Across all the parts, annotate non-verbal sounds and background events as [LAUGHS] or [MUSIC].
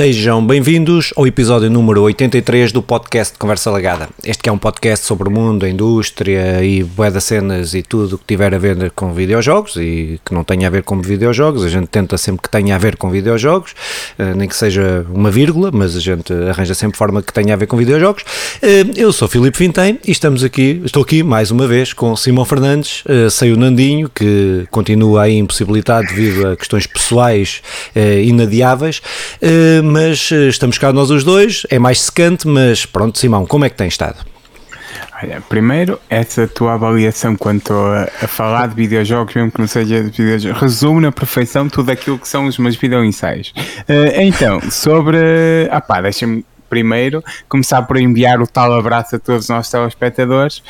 Sejam bem-vindos ao episódio número 83 do podcast Conversa Lagada. Este é um podcast sobre o mundo, a indústria e bué das cenas e tudo que tiver a ver com videojogos e que não tenha a ver com videojogos. A gente tenta sempre que tenha a ver com videojogos, eh, nem que seja uma vírgula, mas a gente arranja sempre forma que tenha a ver com videojogos. Eh, eu sou Filipe Fintem e estamos aqui, estou aqui mais uma vez com Simão Fernandes, eh, sei o Nandinho, que continua aí impossibilitado devido a questões pessoais inadiáveis mas eh, estamos cá nós os dois, é mais secante, mas pronto, Simão, como é que tem estado? Olha, primeiro, essa tua avaliação quanto a, a, falar de videojogos, mesmo que não seja de videojogos, resume na perfeição tudo aquilo que são os meus videoensaios. Uh, então, sobre. Ah pá, deixa-me primeiro começar por enviar o tal abraço a todos os nossos telespectadores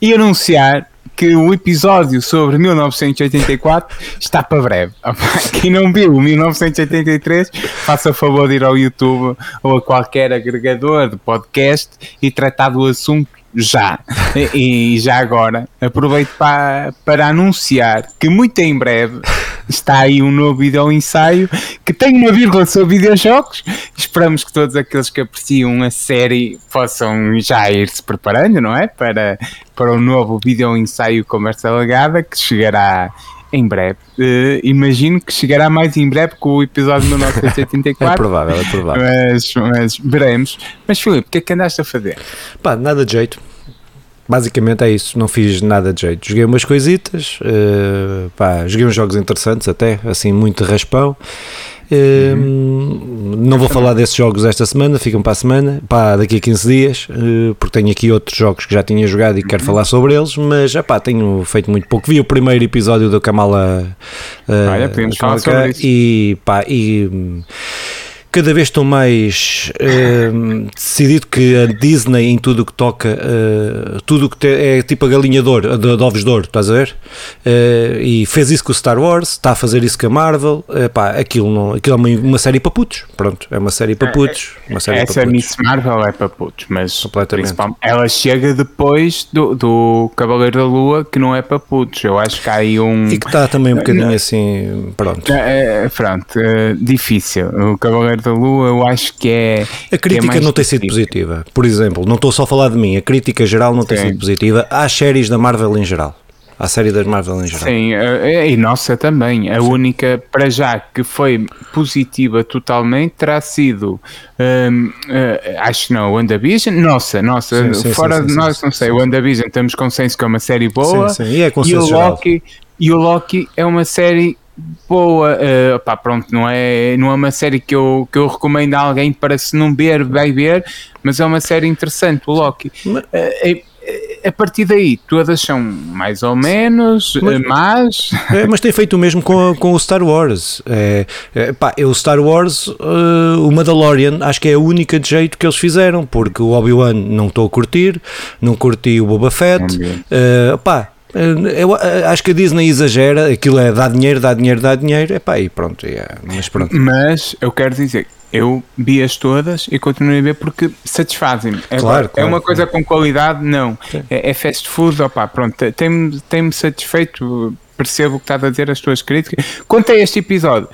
e anunciar que o episódio sobre 1984 está para breve. [LAUGHS] Quem não viu 1983, faça favor de ir ao YouTube ou a qualquer agregador de podcast e tratar do assunto já. E, e já agora aproveito para, para anunciar que muito em breve está aí um novo vídeo ensaio que tem uma vírgula sobre videojogos. Esperamos que todos aqueles que apreciam a série possam já ir se preparando, não é? Para, para o novo vídeo ensaio Conversa Legada que chegará em breve. Uh, imagino que chegará mais em breve com o episódio 1984. [LAUGHS] é provável, é provável. Mas, mas veremos. Mas Filipe, o que é que andaste a fazer? Pá, nada de jeito. Basicamente é isso, não fiz nada de jeito. Joguei umas coisitas, uh, pá, joguei uns jogos interessantes até, assim, muito raspão. Uh, uhum. Não vou falar desses jogos esta semana, ficam para a semana, para daqui a 15 dias, uh, porque tenho aqui outros jogos que já tinha jogado e quero uhum. falar sobre eles, mas epá, tenho feito muito pouco. Vi o primeiro episódio do Kamala, uh, sobre isso. e pá, e cada vez estou mais uh, decidido que a Disney em tudo o que toca, uh, tudo o que te, é tipo a galinha de, ouro, de, de ovos de ouro, estás a ver? Uh, e fez isso com o Star Wars, está a fazer isso com a Marvel, pá, aquilo, não, aquilo é uma, uma, série para putos, pronto, é uma série para putos. Uma série Essa para Miss Marvel é para putos, mas ela chega depois do, do Cavaleiro da Lua, que não é para putos, eu acho que há aí um... E que está também um bocadinho assim, pronto. É, pronto, difícil, o Cavaleiro da Lua, eu acho que é. A crítica é não tem sido positiva. Por exemplo, não estou só a falar de mim, a crítica geral não tem Sim. sido positiva às séries da Marvel em geral. À série das Marvel em geral. Sim, eh, e nossa também. A Sim. única, para já, que foi positiva totalmente terá sido, um, uh, eh, acho não, WandaVision. Nossa, nossa, sim, fora de nós, não sei, o WandaVision temos consenso que é uma série boa. Sim, sim. E, é e o Loki. E o Loki é uma série boa, uh, pá, pronto, não é, não é uma série que eu, que eu recomendo a alguém para se não ver, vai ver, mas é uma série interessante, o Loki. Mas... Uh, a partir daí, todas são mais ou menos, mas, mas... É, mas tem feito o mesmo com, com o Star Wars. É, é, pá, o Star Wars, uh, o Mandalorian, acho que é a única de jeito que eles fizeram, porque o Obi-Wan não estou a curtir, não curti o Boba Fett, uh, pá, eu acho que a Disney exagera, aquilo é dá dinheiro, dá dinheiro, dá dinheiro, epá, e pronto, é, mas pronto. Mas eu quero dizer, eu vi-as todas e continuo a ver porque satisfazem-me. É, claro, é uma coisa com qualidade, não. É, é, fast food, opá, pronto, tem-me tem satisfeito, percebo o que estás a dizer, as tuas críticas. Quanto a este episódio,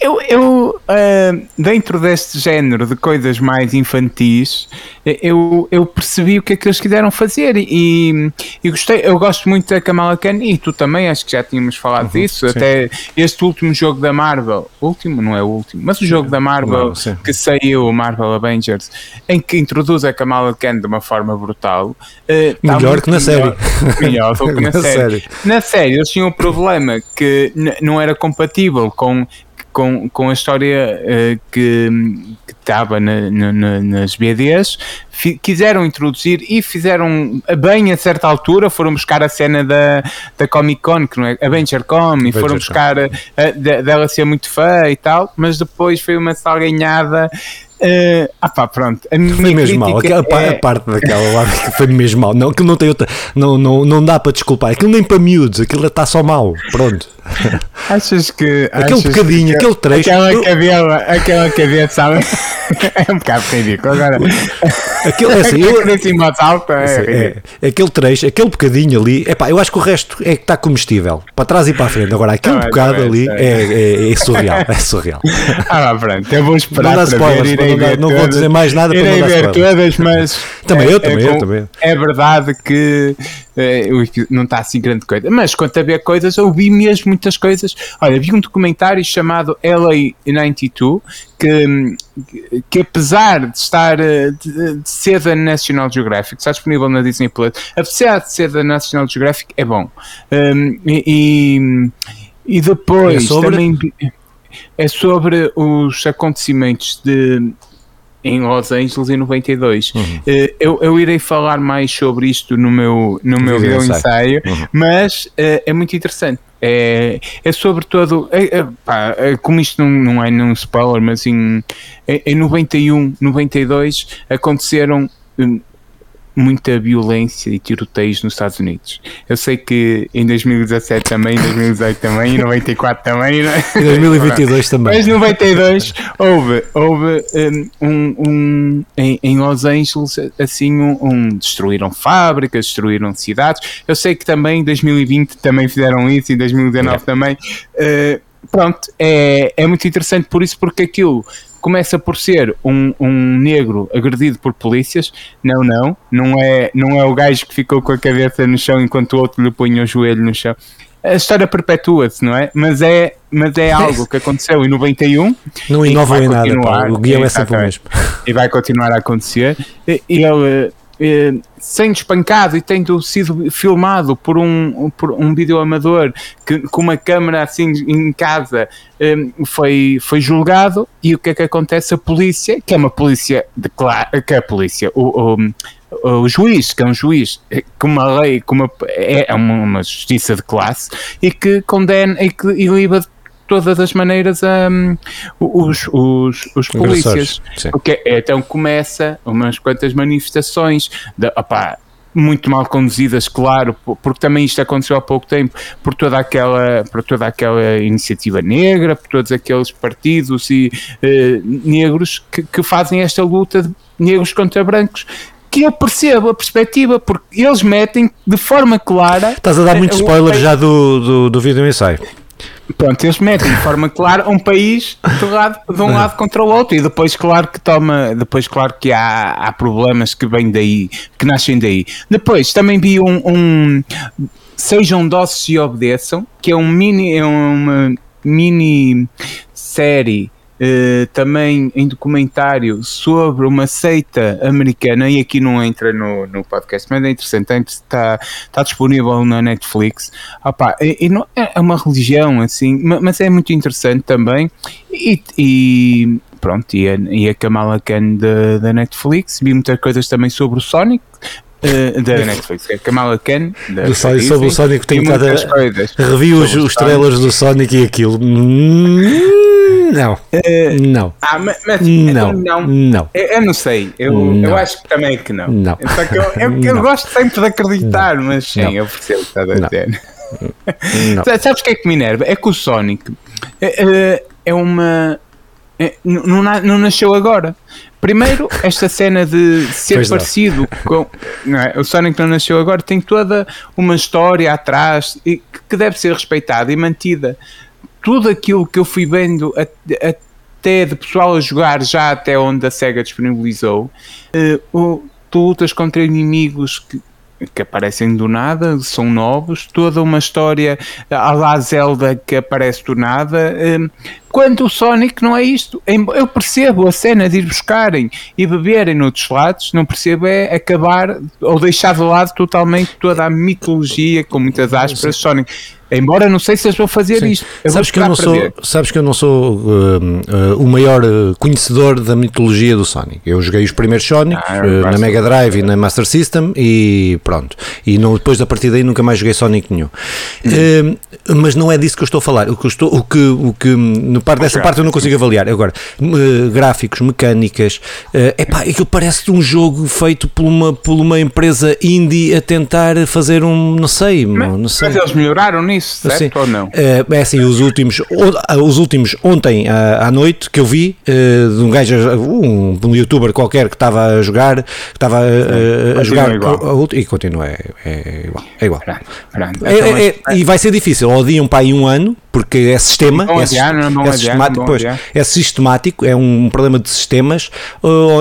eu, eu uh, dentro deste género de coisas mais infantis, eu, eu percebi o que é que eles quiseram fazer e, e gostei. Eu gosto muito da Kamala Khan e tu também, acho que já tínhamos falado uhum, disso. Sim. Até este último jogo da Marvel, último, não é o último, mas o jogo da Marvel que saiu, o Marvel Avengers, em que introduz a Kamala Khan de uma forma brutal. Uh, melhor que na melhor, série. Melhor do que [LAUGHS] na, na série. série. Na série, eles tinham um problema que não era compatível com com, com a história uh, que estava na, na, nas BDs, quiseram introduzir e fizeram bem a certa altura, foram buscar a cena da, da Comic Con, que não é Avenger Com, e foram buscar a, a, dela ser muito fã e tal, mas depois foi uma salganhada Uh, ah pá, pronto. A foi mesmo mal. Aquela, é... A parte daquela lá foi mesmo mal. Não, aquilo não tem outra. Não, não, não dá para desculpar. Aquilo nem para miúdos. Aquilo está só mal. Pronto. [LAUGHS] Achas que. Aquele achas bocadinho, que aquele trecho. Aquela eu- cabela, aquela cabeça, sabe? [LAUGHS] é um bocado ridículo. Agora, Aquele, é assim, [LAUGHS] eu- de alta é, É, ridículo. é, aquele trecho, aquele bocadinho ali, epá, eu acho que o resto é que está comestível, para trás e para a frente. Agora, aquele Tá bem, bocado bem, ali tá é, é- é surreal, é surreal. Ah, pronto, eu vou esperar Não spoilers, ver, não ver não vou dizer mais nada para não dar ver spoilers. todas, mas Também é- eu, também é eu, também. É verdade que epi- não está assim grande coisa, mas quanto a ver coisas, eu vi mesmo muitas coisas. Olha, vi um documentário chamado LA 92 que, que apesar de estar eh, de, de ser da National Geographic, está disponível na Disney Plus, apesar de ser da National Geographic, é bom. Um, e, e- e depois É sobre? também é sobre os acontecimentos de em Los Angeles em 92. Uhum. Eh, eu, eu irei falar mais sobre isto no meu, no meu vídeo ensaio. Uhum. mas eh, é muito interessante. É, é sobre todo, é, é, pá, é, como isto não, não é nenhum spoiler, mas em, em, em 91, 92 aconteceram hum, muita violência e tiroteios nos Estados Unidos. Eu sei que em 2017 também, em 2018 também, em 94 também, não é? Em 2022 também. Mas 92 houve, houve um, um- em, em Los Angeles assim um, um- destruíram fábricas, destruíram cidades. Eu sei que também em 2020 também fizeram isso, em 2019 também. Uh, pronto, é, é muito interessante por isso, porque aquilo começa por ser um, um negro agredido por polícias. Não, não, não é, não é o gajo que ficou com a cabeça no chão enquanto o outro lhe punha o joelho no chão. A história perpetua-se, não é? Mas é, mas é [LAUGHS] algo que aconteceu em 91 Não vai em nada, pá. continuar, o guião é sempre o mesmo. E vai continuar a acontecer. E ele, eh, sendo espancado e tendo sido filmado por um, por um videoamador que, com uma câmera assim em casa, eh, foi, foi julgado. E o que é que acontece? A polícia, que é uma polícia de que é a polícia, o, o, o juiz, que é um juiz eh, com uma lei, com uma, é uma, uma justiça de classe e que condena e que livra de todas as maneiras um, os, os, os polícias. Porque então começa umas quantas manifestações de, opá, muito mal conduzidas, claro, po- porque também isto aconteceu há pouco tempo, por toda aquela, por toda aquela iniciativa negra, por todos aqueles partidos e eh, negros que, que fazem esta luta de negros contra brancos. Que eu percebo a perspectiva, porque eles metem de forma clara. Estás a dar muito spoiler já do, do, do vídeo ensaio. Pronto, eles metem de forma clara um país de, lado, de um lado contra o outro e depois claro que toma, depois claro que há, há problemas que vêm daí, que nascem daí. Depois também vi um, um Sejam Doces e Obedeçam, que é um mini, é uma mini série eh, também em documentário sobre uma seita americana e aqui não entra no, no podcast, mas é interessante, está, está disponível na Netflix. Opa, e, e não, é uma religião assim, ma- mas é muito interessante também e, e pronto, e a, e a Kamala Khan da Netflix, vi muitas coisas também sobre o Sonic. Eh, da Netflix, é Kamala Khan da, Do Sonic, Disney, sobre o Sonic tenho estado a- os, os trailers do Sonic e aquilo. Hum, Não. Não. Ah, mas, mas Não. então não. Não. Eu, eu não sei, eu, Não. eu acho que também que não. Não. Só que eu, eu, eu Não. gosto sempre de acreditar, mas sim, Não. eu percebo o que estás a Não. dizer. Não. Sa- Sabes o que é que me enerva? É que o Sonic é, é- uma. é- não, não nasceu agora. Primeiro, esta cena de ser Pois não. parecido com. não é? O Sonic não nasceu agora, tem toda uma história atrás e que- deve ser respeitada e mantida. Tudo aquilo que eu fui vendo até de pessoal a jogar já até onde a SEGA disponibilizou, o- tu lutas contra inimigos que, que aparecem do nada, são novos, toda uma história à la Zelda que aparece do nada. eh, Quando o Sonic não é isto, eu percebo a cena de ir buscarem e beberem noutros lados, não percebo é acabar ou deixar de lado totalmente toda a mitologia, com muitas aspas, Sonic. Embora não sei se eles vão fazer Sim. isto. Eu Sabes que, eu não sou, ver. sabes que eu não sou hum, uh, o maior uh, conhecedor da mitologia do Sonic. Eu joguei os primeiros Sonic Ah, uh, na. Mega Drive e na Master System e pronto. E não, depois da partida aí nunca mais joguei Sonic nenhum. Uh, mas não é disso que eu estou a falar. O que, estou, o que, o que no par dessa parte eu não consigo avaliar. Agora, uh, gráficos, mecânicas, uh, epá, aquilo parece um jogo feito por uma, por uma empresa indie a tentar fazer um, não sei, mas, não sei. Mas eles melhoraram nisso, certo ou não? Uh, é assim, os últimos, os últimos ontem à, noite que eu vi, de um gajo, um, um youtuber qualquer que estava a jogar, que estava a, a jogar igual. e continua, é, é igual. É igual. Pronto, pronto. É, é, é, e vai ser difícil, odiam para aí um ano, porque é sistema, Bom é, adiar, não, é sistemático, pois, é sistemático, é um problema de sistemas,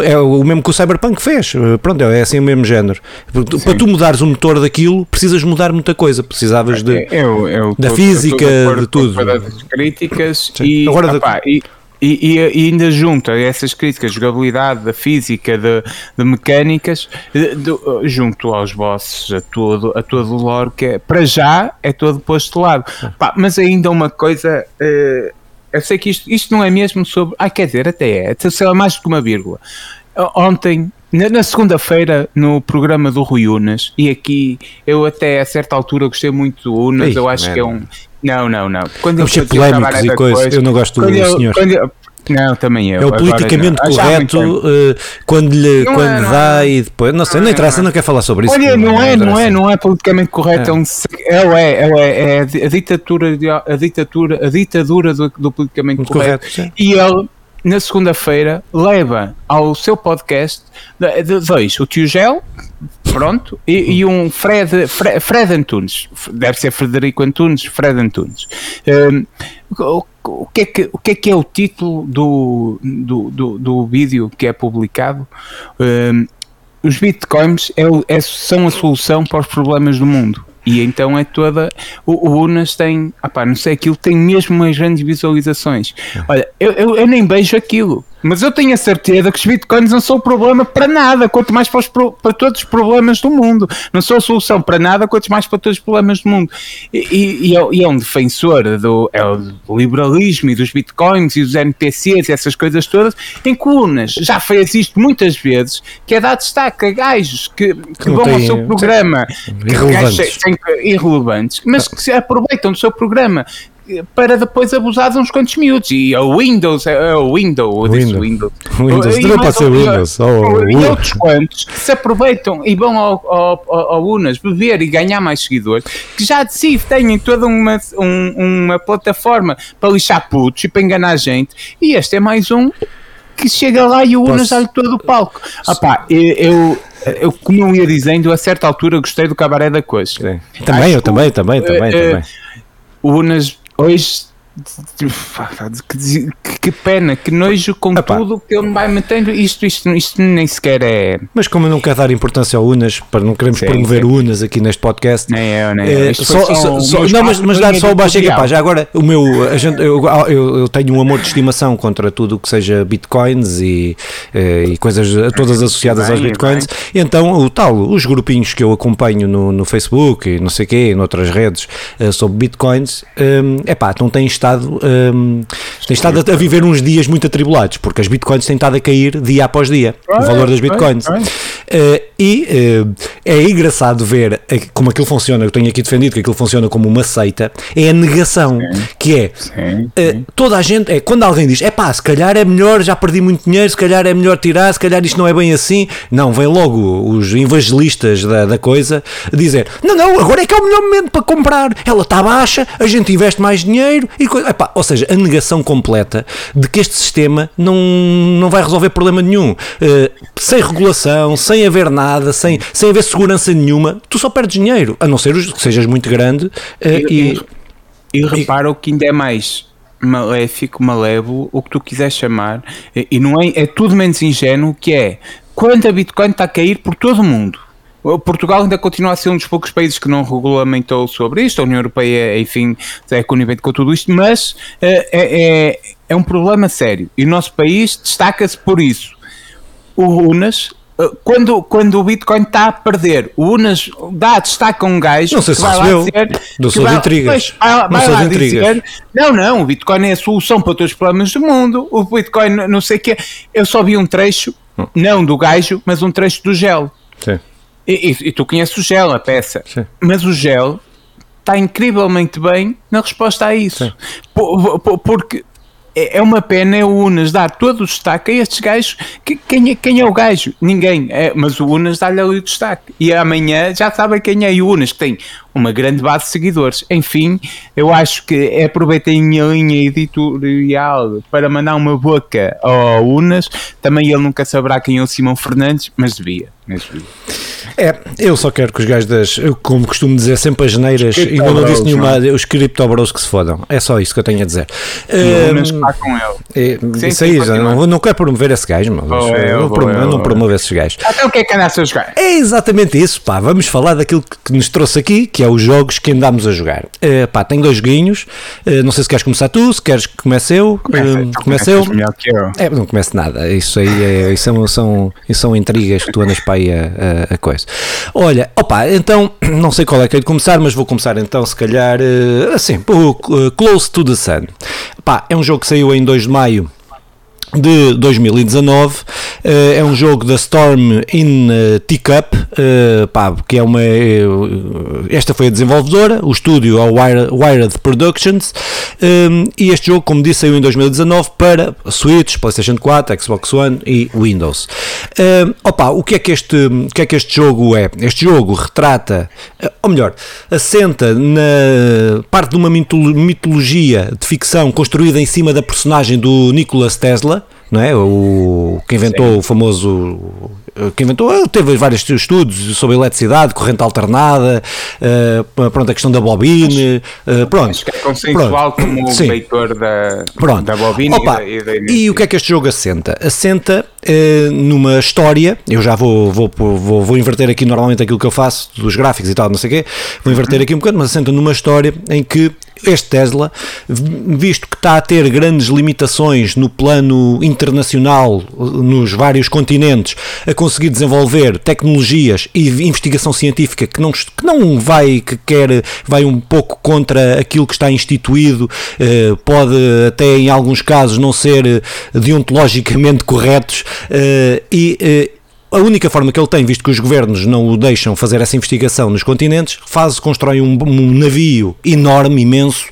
é o mesmo que o Cyberpunk fez, pronto, é assim o mesmo género. Sim. Para tu mudares o motor daquilo, precisas mudar muita coisa, precisavas de, eu, eu da tô, física, de, de tudo. Das críticas e, Agora, opa, e, e, e, ainda junto a essas críticas, jogabilidade, da física, de, de mecânicas, de, de, junto aos bosses, a todo, a todo o lore, que é, para já é todo posto de lado. Pá, mas ainda uma coisa. Uh, eu sei que isto, isto não é mesmo sobre. Ah, quer dizer, até é. Sei lá, mais do que uma vírgula. Ontem na, na segunda-feira, no programa do Rui Unas, e aqui eu até a certa altura gostei muito do Unas, Ei, eu acho que é um. Não, não, não. Quando eu fazia polémicos e coisas, coisa, eu não gosto do eu, senhor. Eu, não, também eu. É o politicamente Agora, correto uh, quando lhe não quando é, não dá é. e depois. Não sei, não, não interessa, não, quer falar sobre isso. Olha, não, é, não é, não é politicamente correto. É, um, é, é, é, a ditadura, a ditadura, a ditadura do, do politicamente correto. correto e ele na segunda-feira, leva ao seu podcast dois, o Tio Gel, pronto, e, e um Fred, Fred, Fred, Antunes, deve ser Frederico Antunes, Fred Antunes. Um, o, o, que é que, o que é que é o título do, do, do, do vídeo que é publicado? Um, os bitcoins é, é, são a solução para os problemas do mundo. E então é toda. O, o Unas tem. Ah pá, não sei, aquilo tem mesmo umas grandes visualizações. Olha, eu, eu, eu nem vejo aquilo. Mas eu tenho a certeza que os bitcoins não são o problema para nada, quanto mais para, os, para todos os problemas do mundo. Não são a solução para nada, quanto mais para todos os problemas do mundo. E, e, e, é, é, um defensor do, é do liberalismo e dos bitcoins e dos NPCs e essas coisas todas, em colunas. Já fez isto muitas vezes, que é dar destaque a gajos que, que, que vão ao seu programa irrelevantes. Que, irrelevantes, mas que se aproveitam do seu programa para depois abusar de uns quantos miúdos. E o Windows, é o Windows, Windows. Windows. [LAUGHS] Windows. Também pode ser Windows. Oh, e outros quantos que se aproveitam e vão ao, ao, ao, Unas beber e ganhar mais seguidores, que já de si têm toda uma, um, uma plataforma para lixar putos e para enganar a gente. E este é mais um que chega lá e o Unas dá-lhe todo o palco. Ah pá, eu, eu, como eu ia dizendo, a certa altura gostei do cabaré da coisa. Também, eu também, também, também, uh, também. O Unas hoje que, pena, que nojo com Epá. tudo que ele vai metendo. Isto, isto, isto nem sequer é. Mas como eu não quero dar importância ao Unas, para não queremos sim, promover sim. Unas aqui neste podcast, nem eu, nem eu. É, só, só, só, não, mas, mas dar só o baixo capaz. Já agora, o meu, a gente, eu, eu, eu, tenho um amor de estimação contra tudo o que seja bitcoins e, eh, e coisas todas associadas bem, aos bitcoins. Bem. Então, o tal, os grupinhos que eu acompanho no, no Facebook e não sei o quê, noutras redes uh, sobre bitcoins, um, epá, não têm estado. Um, tem estado a, viver uns dias muito atribulados, porque as bitcoins têm estado a cair dia após dia, o valor das bitcoins. Uh, e uh, é engraçado ver como aquilo funciona. Eu tenho aqui defendido que aquilo funciona como uma seita. É a negação, sim. que é sim, sim. Uh, toda a gente. É quando alguém diz: é pá, se calhar é melhor, já perdi muito dinheiro, se calhar é melhor tirar, se calhar isto não é bem assim. Não, vem logo os evangelistas da, da coisa dizer: não, não, agora é que é o melhor momento para comprar. Ela está baixa, a gente investe mais dinheiro. E, epá, ou seja, a negação completa de que este sistema não, não vai resolver problema nenhum. Uh, sem regulação, sem haver nada, sem, sem haver segurança nenhuma, tu só perdes dinheiro, a não ser que sejas muito grande. Uh, e, e, e, repara o que ainda é mais maléfico, malévolo, o que tu quiseres chamar, e não é, é tudo menos ingênuo, que é quando a Bitcoin está a cair por todo o mundo Portugal ainda continua a ser um dos poucos países que não regulamentou sobre isto, a União Europeia, enfim, é conivente com tudo isto, mas é, é, é um problema sério e o nosso país destaca-se por isso. O Unas, quando, quando o Bitcoin está a perder, o Unas dá destaque a um gajo não sei se recebeu. não sou de intrigas. Vai, vai, não, de dizer, não, não, o Bitcoin é a solução para todos os problemas do mundo. O Bitcoin, não sei o que. Eu só vi um trecho, hum. não do gajo, mas um trecho do gel. Sim E, e, e tu conheces o gel, a peça. Sim. Mas o gel está incrivelmente bem na resposta a isso. Por, por, porque é é uma pena o Unas dar todo o destaque a estes gajos. Que, quem, é, quem é o gajo? Ninguém. É, mas o Unas dá-lhe ali o destaque. E amanhã já sabem quem é. E o Unas que tem uma grande base de seguidores. Enfim, eu acho que aproveitei a minha linha editorial para mandar uma boca ao Unas. Também ele nunca saberá quem é o Simão Fernandes, mas devia. Mas devia. É, eu só quero que os gajos das, como costumo dizer, sempre as geneiras, e não disse Criptobros, nenhuma, os criptobros que se fodam. É só isso que eu tenho a dizer. O Unas Hum, está com ele. é, isso aí, não, não quero promover esse gajo, mas eu, não promo- eu, não promovo esses gajos. Então o que é que andaste a jogar? É exatamente isso, pá. Vamos falar daquilo que- que nos trouxe aqui, que é os jogos que andámos a jogar. Eh, pá, tem dois joguinhos. Eh, não sei se queres começar tu, se queres que comece eu. Tu comece eu. eu. É, não comece nada. Isso aí é, isso são, são, isso são intrigas que tu andas para aí a, a- a coisa. Olha, opa, então, [CLEARS THROAT] não sei qual é que é de começar, mas vou começar então, se calhar, assim, eh, Close to the Sun. Pá, é um jogo que saiu em 2 de maio de 2019 eh, é um jogo da Storm in eh, Teacup eh, pá, que é uma esta foi a desenvolvedora o estúdio é Wired, Wired Productions e este jogo como disse saiu em 2019 para Switch, Playstation 4 Xbox One e Windows opa, o que é que este o que é que este jogo é? este jogo retrata ou melhor, assenta na parte de uma mitolo- mitologia de ficção construída em cima da personagem do Nikola Tesla, não é? O que inventou o famoso que inventou, ele teve vários estudos sobre eletricidade, corrente alternada, eh, pronto, a questão da bobina, eh, pronto. Acho que é consensual Pronto. como o Sim. feitor da, Pronto. da bobina Opa, e da, e da e o que é que este jogo assenta? Assenta eh, numa história, eu já vou, vou, vou, vou inverter aqui normalmente aquilo que eu faço dos gráficos e tal, não sei o quê, vou inverter aqui um bocado, mas assenta numa história em que este Tesla, visto que está a ter grandes limitações no plano internacional, nos vários continentes, a conseguir desenvolver tecnologias e investigação científica que não, que não vai, que quer, vai um pouco contra aquilo que está instituído, eh, pode até em alguns casos não ser eh, deontologicamente corretos eh, e a única forma que ele tem, visto que os governos não o deixam fazer essa investigação nos continentes, faz, constrói um, um navio enorme, imenso,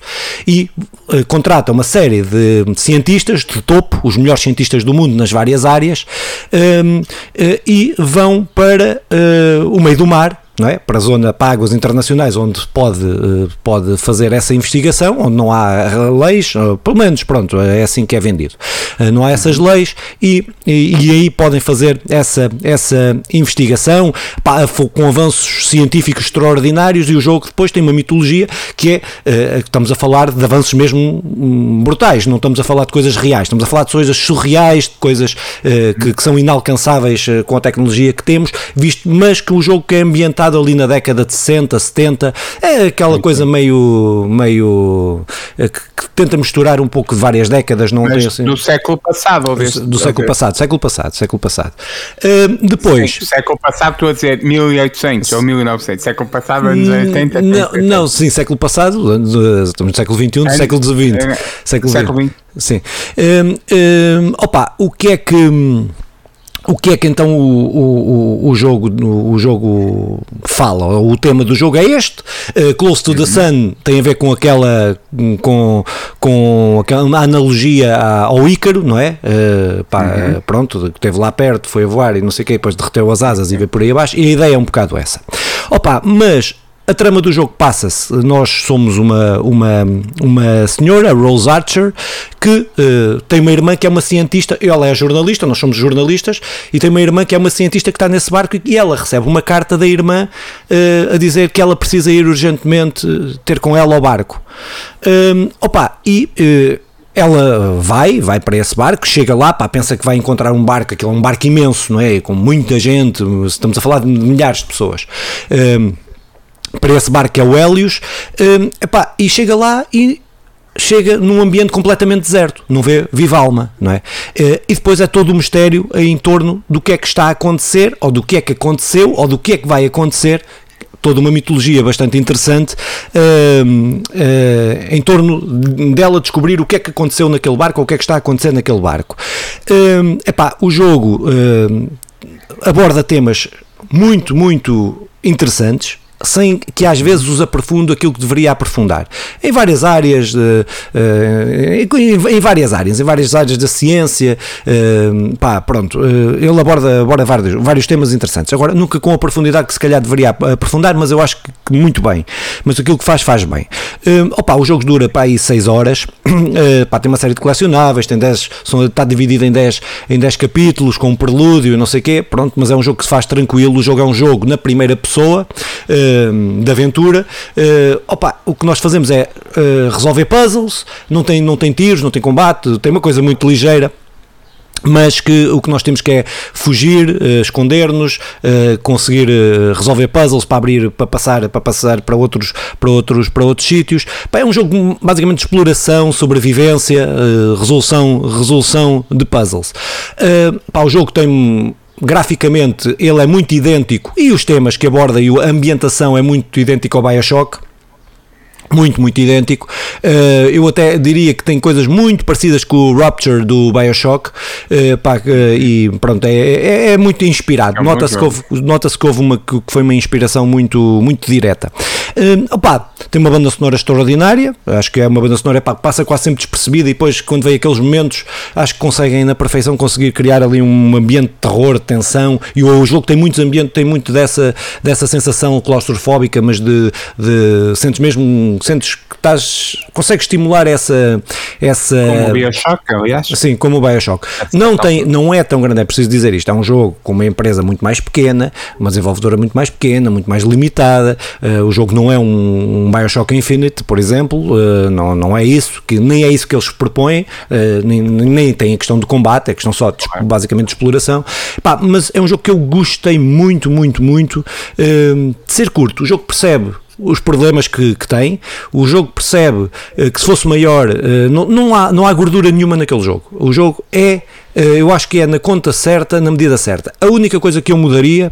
e eh, contrata uma série de cientistas de topo, os melhores cientistas do mundo nas várias áreas, ehm, eh, e vão para eh, o meio do mar, não é? para a zona para águas internacionais onde pode, eh, pode fazer essa investigação, onde não há leis, eh, pelo menos pronto, é assim que é vendido. Eh, Não há essas leis e, e, e aí podem fazer essa, essa investigação pá, com avanços científicos extraordinários e o jogo depois tem uma mitologia que é, eh, estamos a falar de avanços mesmo hum, brutais, não estamos a falar de coisas reais, estamos a falar de coisas surreais, de coisas eh, que, que são inalcançáveis eh, com a tecnologia que temos, visto, mas que o jogo que é ambientado ali na década de 60, 70, é aquela coisa meio, meio eh, que, tenta misturar um pouco de várias décadas, não tem Mas assim, do século passado, ou deste, do século passado, século passado, século passado. Eh, depois, Sim, século passado, estou a dizer 1800 ou 1900. Século passado, anos 80. Hum, não, 80. não, sim, século passado, anos, estamos no século XXI, Ano- século XX. Século XX. Sim. Hum, hum, opa, o que é que. O que é que então o, o, o- jogo, o jogo fala? O tema do jogo é este. Uh, Close to the Sun tem a ver com aquela com, com aquela analogia ao Ícaro, não é? Uh, pá, Pronto, que esteve lá perto, foi a voar e não sei o quê, depois derreteu as asas e veio por aí abaixo. E a ideia é um bocado essa. Opa, mas a trama do jogo passa-se. Nós somos uma, uma, uma senhora, Rose Archer, que eh, tem uma irmã que é uma cientista. Ela é jornalista, nós somos jornalistas, e tem uma irmã que é uma cientista que está nesse barco e ela recebe uma carta da irmã eh, a dizer que ela precisa ir urgentemente eh, ter com ela ao barco. Hum, opa, e. eh, ela vai, vai para esse barco, chega lá, pá, pensa que vai encontrar um barco, aquele é um barco imenso, não é? Com muita gente, estamos a falar de milhares de pessoas. Hum, para esse barco que é o Hélios, hum, epá, e chega lá e chega num ambiente completamente deserto, não vê viva alma, não é? Eh, E depois é todo o mistério em torno do que é que está a acontecer, ou do que é que aconteceu, ou do que é que vai acontecer, toda uma mitologia bastante interessante hum, eh, em torno dela descobrir o que é que aconteceu naquele barco, ou o que é que está a acontecer naquele barco. Hum, epá, o jogo aborda temas muito, muito interessantes, sem que às vezes os aprofundo aquilo que deveria aprofundar. Em várias áreas, uh, uh, em, em, várias áreas, em várias áreas da ciência, uh, pá, pronto, ele aborda, aborda vários, vários temas interessantes. Agora, nunca com a profundidade que se calhar deveria aprofundar, mas eu acho que, que muito bem. Mas aquilo que faz, faz bem. opa, o jogo dura para aí 6 horas, [COUGHS] pá, tem uma série de colecionáveis, tem 10, são, está dividido em 10, em 10 capítulos, com um prelúdio, não sei o quê, pronto, mas é um jogo que se faz tranquilo, o jogo é um jogo na primeira pessoa, de aventura, uh, opa, o que nós fazemos é uh, resolver puzzles, não tem, não tem tiros, não tem combate, tem uma coisa muito ligeira mas que o que nós temos que é fugir, uh, esconder-nos, conseguir resolver puzzles para abrir, para passar, para passar para outros, para outros, para outros sítios. é um jogo basicamente de exploração, sobrevivência, resolução, resolução de puzzles. Pá, o jogo tem graficamente ele é muito idêntico e os temas que aborda e a ambientação é muito idêntico ao Bioshock muito, muito idêntico. Uh, eu até diria que tem coisas muito parecidas com o Rapture do Bioshock. Uh, pá, uh, e pronto, é, é, é muito inspirado. É Nota-se que, houve, nota que houve uma que foi uma inspiração muito, muito direta. Uh, opa, tem uma banda sonora extraordinária. Acho que é uma banda sonora pá, passa quase sempre despercebida e depois, quando vem aqueles momentos, acho que conseguem na perfeição conseguir criar ali um ambiente de terror, de tensão. E o, o jogo tem muitos ambientes, tem muito dessa, dessa sensação claustrofóbica, mas de, de sentes mesmo sentes que estás, consegues estimular essa, essa como o Bioshock, aliás. Sim, como o Bioshock. Não, tem, não é tão grande, é preciso dizer isto. É um jogo com uma empresa muito mais pequena, uma desenvolvedora muito mais pequena, muito mais limitada. Uh, o jogo não é um, um Bioshock Infinite, por exemplo, uh, não, não é isso, que nem é isso que eles propõem, uh, nem, nem tem a questão de combate, é questão só de, basicamente de exploração. Pá, mas é um jogo que eu gostei muito, muito, muito de ser curto. O jogo percebe os problemas que, que tem. O jogo percebe que se fosse maior, não, não, há, não há gordura nenhuma naquele jogo. O jogo é, eu acho que é na conta certa, na medida certa. A única coisa que eu mudaria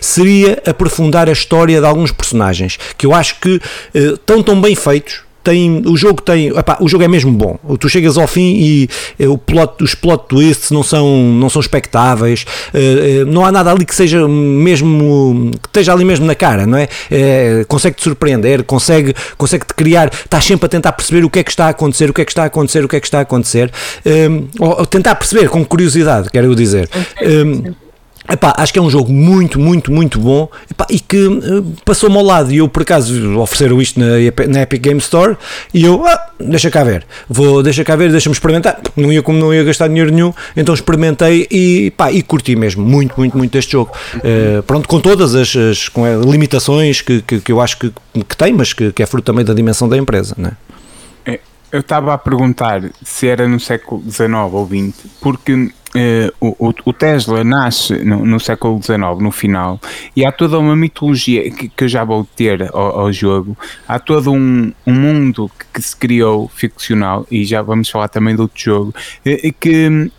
seria aprofundar a história de alguns personagens que eu acho que estão tão bem feitos tem, o jogo tem, epá, o jogo é mesmo bom. Tu chegas ao fim e eh, o plot, os plot twists não são, não são expectáveis, uh, não há nada ali que seja mesmo, que esteja ali mesmo na cara, não é? Uh, consegue te surpreender, consegue, consegue te criar, estás sempre a tentar perceber o que é que está a acontecer, o que é que está a acontecer, o que é que está a acontecer, ou, ou tentar perceber com curiosidade, quero eu dizer. Epá, acho que é um jogo muito, muito, muito bom epá, e que uh, passou-me ao lado. E eu, por acaso, ofereceram isto na, na, Epic Game Store e eu, ah, deixa cá ver, vou, deixa cá ver, deixa-me experimentar. Não ia, como não ia gastar dinheiro nenhum, então experimentei e, pá, e curti mesmo muito, muito, muito este jogo. Uh, pronto, com todas as, as com limitações que, que, que, eu acho que, que tem, mas que, que é fruto também da dimensão da empresa, né? Eu estava a perguntar se era no século XIX ou XX, porque Uh, o, o, Tesla nasce no, no, século XIX, no final, e há toda uma mitologia que, que eu já vou ter ao, ao jogo. Há todo um, um mundo que, que, se criou ficcional, e já vamos falar também do outro jogo, uh, que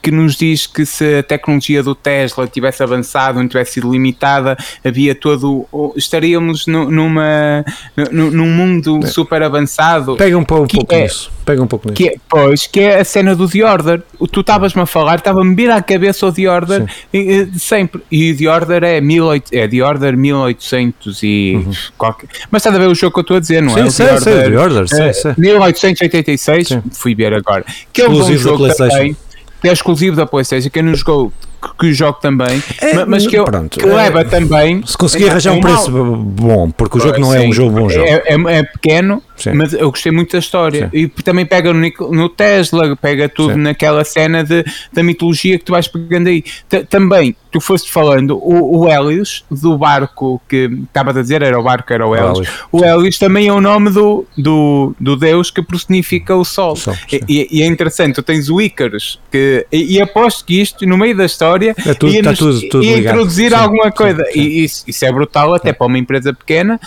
que nos diz que se a tecnologia do Tesla tivesse avançado, não tivesse sido limitada, havia todo. estaríamos no, numa, no, num mundo é. super avançado. Pega um, pouco, um pouco é, nisso. Pega um pouco nisso. Que é, pois, que é a cena do The Order. Tu estavas-me a falar, estava-me vir à cabeça o The Order e, sempre. E o The Order é, 18, é The Order 1800 e. Uhum. Qualquer, mas estás a ver o jogo que eu estou a dizer, não sim, é? O sei, The Order, sei, The Order, sei, 1886, sim. fui ver agora. Que é um bom jogo também que é exclusivo da PlayStation, quem não jogou que jogo também, é, mas que, eu, pronto, que leva é, também. Se conseguir arranjar um preço bom, porque o jogo não é um jogo bom jogo. É, é, é pequeno, Sim. mas eu gostei muito da história. Sim. E também pega no, no Tesla, pega tudo Sim. naquela cena de, da mitologia que tu vais pegando aí. T também, tu foste falando, o, o Helios, do barco que estava a dizer, era o barco, era o Helios. O Helios também é o nome do, do, do deus que personifica o Sol. O Sol e, e, é interessante, tu tens o Ícaros, que, e, e aposto que isto, no meio da história, é tudo, ia, tá tudo, tudo ia introduzir alguma coisa. E isso, isso, é brutal até para uma empresa pequena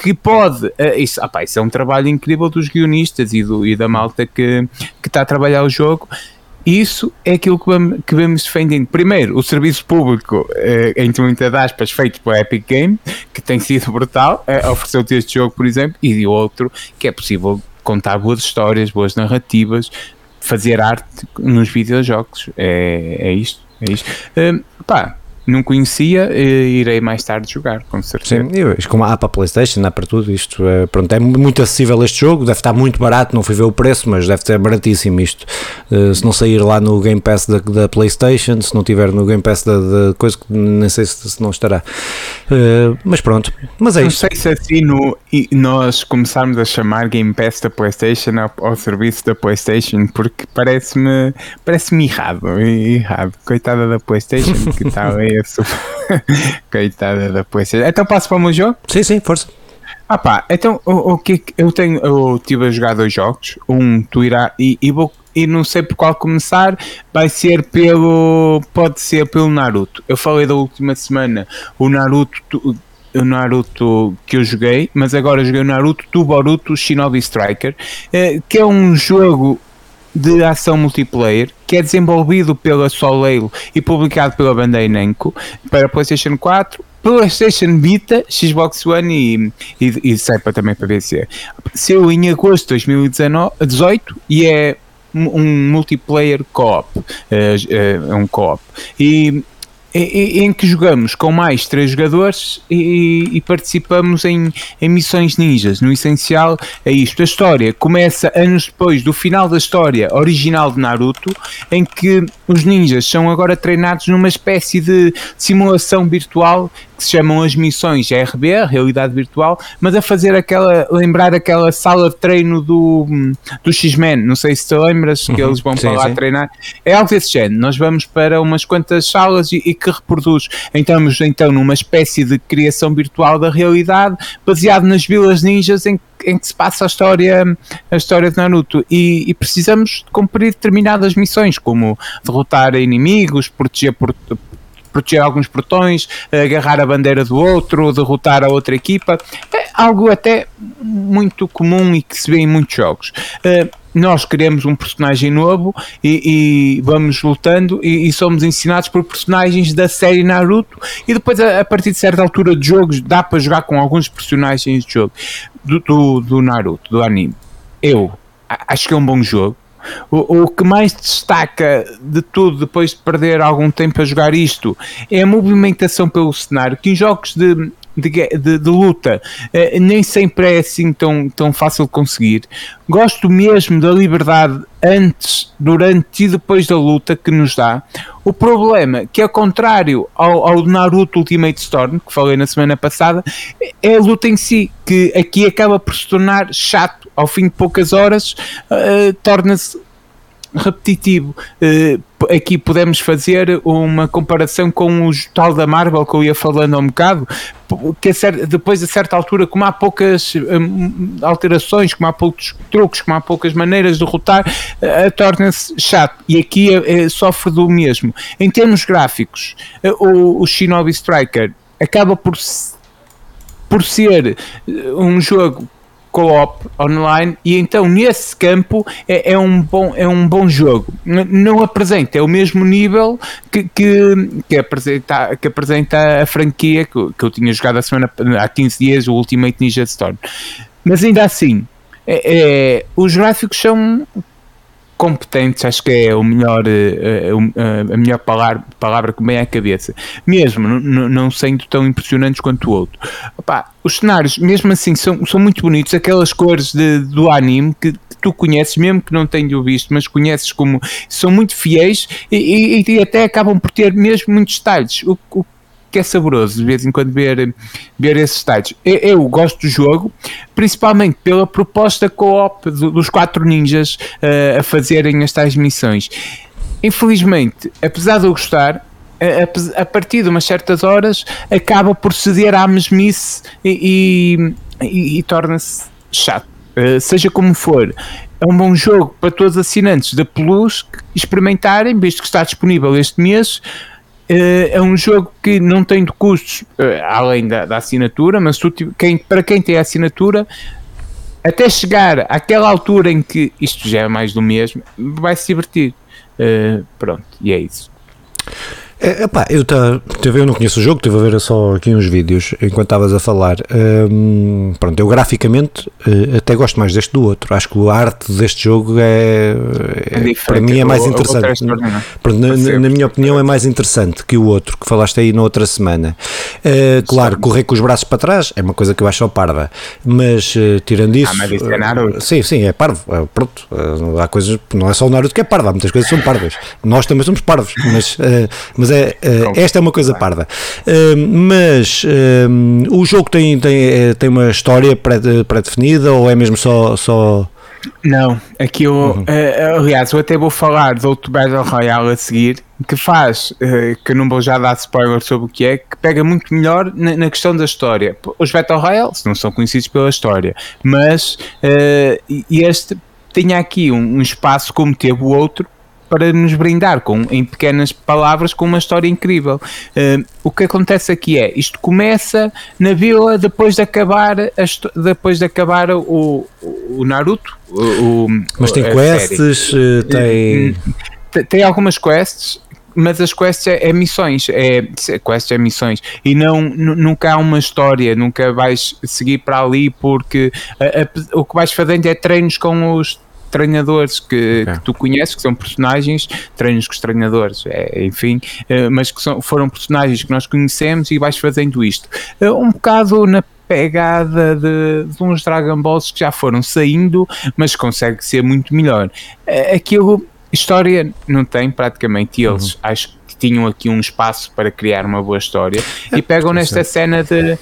que pode. Uh, isso, opa, isso é um trabalho incrível dos guionistas e, do, e da malta que, está a trabalhar o jogo. Isso é aquilo que vamos, que vamos defendendo. Primeiro, o serviço público, eh, entre muitas aspas, feito pela Epic Game, que tem sido [LAUGHS] brutal, eh, ofereceu-te este jogo, por exemplo, e o outro, que é possível contar boas histórias, boas narrativas, fazer arte nos videojogos. É, é isto. É isto. Uh, pá, não conhecia e irei mais tarde jogar, com certeza. Sim, e como há para Playstation, há para tudo isto, é, pronto, é muito acessível este jogo, deve estar muito barato, não fui ver o preço, mas deve ser baratíssimo isto, uh, se não sair lá no Game Pass da, da Playstation, se não tiver no Game Pass da, da coisa, nem sei se, se não estará, uh, mas pronto, mas é não isto. Não sei se assim no, nós começarmos a chamar Game Pass da Playstation ao, ao serviço da Playstation, porque parece-me parece-me errado, errado, coitada da Playstation, que está [LAUGHS] ali [LAUGHS] Coitada da. Então passo para o meu jogo? Sim, sim, força. Ah pá, então o, o que eu tenho, eu estive a jogar dois jogos, um tu irá e, e vou e não sei por qual começar, vai ser pelo pode ser pelo Naruto. Eu falei da última semana o Naruto o Naruto que eu joguei, mas agora joguei o Naruto do Boruto Shinobi Striker, eh, que é um jogo de ação multiplayer que é desenvolvido pela Soleil e publicado pela Bandai Namco para PlayStation 4, PlayStation Vita, Xbox One e, e, e saiba também para PC. Saiu em agosto de 2018 e é um multiplayer co-op, é, é um co-op. E em que jogamos com mais três jogadores e, e, participamos em, em missões ninjas. No essencial é isto. A história começa anos depois do final da história original de Naruto, em que os ninjas são agora treinados numa espécie de simulação virtual que se chamam as missões RB, Realidade Virtual, mas a fazer aquela, lembrar aquela sala de treino do, do X-Men, não sei se te lembras, que uhum, eles vão sim, para lá sim. treinar, é algo desse género, nós vamos para umas quantas salas e, e que reproduz, estamos então numa espécie de criação virtual da realidade, baseado nas vilas ninjas em em que se passa a história, a história de Naruto. E, e, precisamos cumprir determinadas missões, como derrotar inimigos, proteger proteger alguns portões, agarrar a bandeira do outro, derrotar a outra equipa. É algo até muito comum e que se vê em muitos jogos. Uh, nós queremos um personagem novo e, e vamos lutando e, e, somos ensinados por personagens da série Naruto e depois a, a, partir de certa altura de jogos dá para jogar com alguns personagens de jogo do, do, do Naruto, do anime. Eu acho que é um bom jogo o, o, que mais destaca de tudo, depois de perder algum tempo a jogar isto, é a movimentação pelo cenário, que em jogos de, de, de, de luta eh, nem sempre é assim tão, tão fácil de conseguir. Gosto mesmo da liberdade antes, durante e depois da luta que nos dá. O problema, que é contrário ao, ao Naruto Ultimate Storm, que falei na semana passada, é a luta em si, que aqui acaba por se tornar chato. Ao fim de poucas horas, uh, torna-se repetitivo. Uh, aqui podemos fazer uma comparação com o tal da Marvel que eu ia falando há um bocado, que depois a certa altura, como há poucas um, alterações, como há poucos truques, como há poucas maneiras de derrotar, uh, torna-se chato. E aqui uh, sofre do mesmo. Em termos gráficos, o, o Shinobi Striker acaba por, por ser um jogo co-op online e então nesse campo é, é, um, bom, é um bom jogo. Não apresenta, é o mesmo nível que, que, que, apresenta, que apresenta a franquia que, que eu tinha jogado a semana, há 15 dias, o Ultimate Ninja Storm. Mas ainda assim, é, é, os gráficos são competentes, acho que é o melhor, eh, eh, a melhor palavra, palavra que me vem à cabeça, mesmo não sendo tão impressionantes quanto o outro. Opa, os cenários, mesmo assim, são, são muito bonitos, aquelas cores de, do anime que tu conheces, mesmo que não tenha visto, mas conheces como são muito fiéis e, e, e até acabam por ter mesmo muitos detalhes. O, o que é saboroso de vez em quando ver, ver esses sites. Eu, eu gosto do jogo, principalmente pela proposta co-op dos quatro ninjas uh, a fazerem as tais missões. Infelizmente, apesar de eu gostar, a, a, partir de umas certas horas acaba por ceder à mesmice e, e, e, e torna-se chato. Uh, seja como for, é um bom jogo para todos os assinantes da Plus experimentarem, visto que está disponível este mês. Uh, é um jogo que não tem de custos uh, além da, da, assinatura, mas tu, quem, para quem tem a assinatura, até chegar àquela altura em que isto já é mais do mesmo, vai se divertir. Uh, pronto, e é isso. É, epá, eu, tá, eu não conheço o jogo, estive a ver só aqui uns vídeos enquanto estavas a falar. Hum, pronto, eu graficamente uh, até gosto mais deste do outro. Acho que a arte deste jogo é, é, é para mim é mais interessante. Pronto, na, na, minha opinião é mais interessante que o outro que falaste aí na outra semana. Uh, claro, correr com os braços para trás é uma coisa que eu acho parva, mas uh, tirando isso. Ah, mas isso é Naruto. sim, sim, é parvo. pronto, há coisas, não é só o Naruto que é parvo, há muitas coisas que são parvas. Nós também somos parvos, mas, mas mas é, uh, esta é uma coisa parda. Uh, mas uh, o jogo tem, tem, tem uma história pré-definida ou é mesmo só. só... Não, aqui eu, uhum. aliás, eu até vou falar do outro Battle Royale a seguir, que faz, que eu não vou já dar spoiler sobre o que é, que pega muito melhor na, na questão da história. Os Battle Royales não são conhecidos pela história, mas este tinha aqui um, um espaço como teve o outro, para nos brindar com, em pequenas palavras com uma história incrível. Uh, o que acontece aqui é, isto começa na vila depois de acabar, depois de acabar o, o Naruto. O, Mas tem quests, série. tem... Tem algumas quests, mas as quests é, é, missões, é, quests é missões, e não, nunca há uma história, nunca vais seguir para ali porque a, a, o que vais fazendo é treinos com os treinadores que, okay. que, tu conheces, que são personagens, treinos com os treinadores, é, enfim, é, mas que são, foram personagens que nós conhecemos e vais fazendo isto. É, um bocado na pegada de, de, uns Dragon Balls que já foram saindo, mas consegue ser muito melhor. É, aquilo, história não tem praticamente, eles uhum. acho que tinham aqui um espaço para criar uma boa história e pegam nesta cena de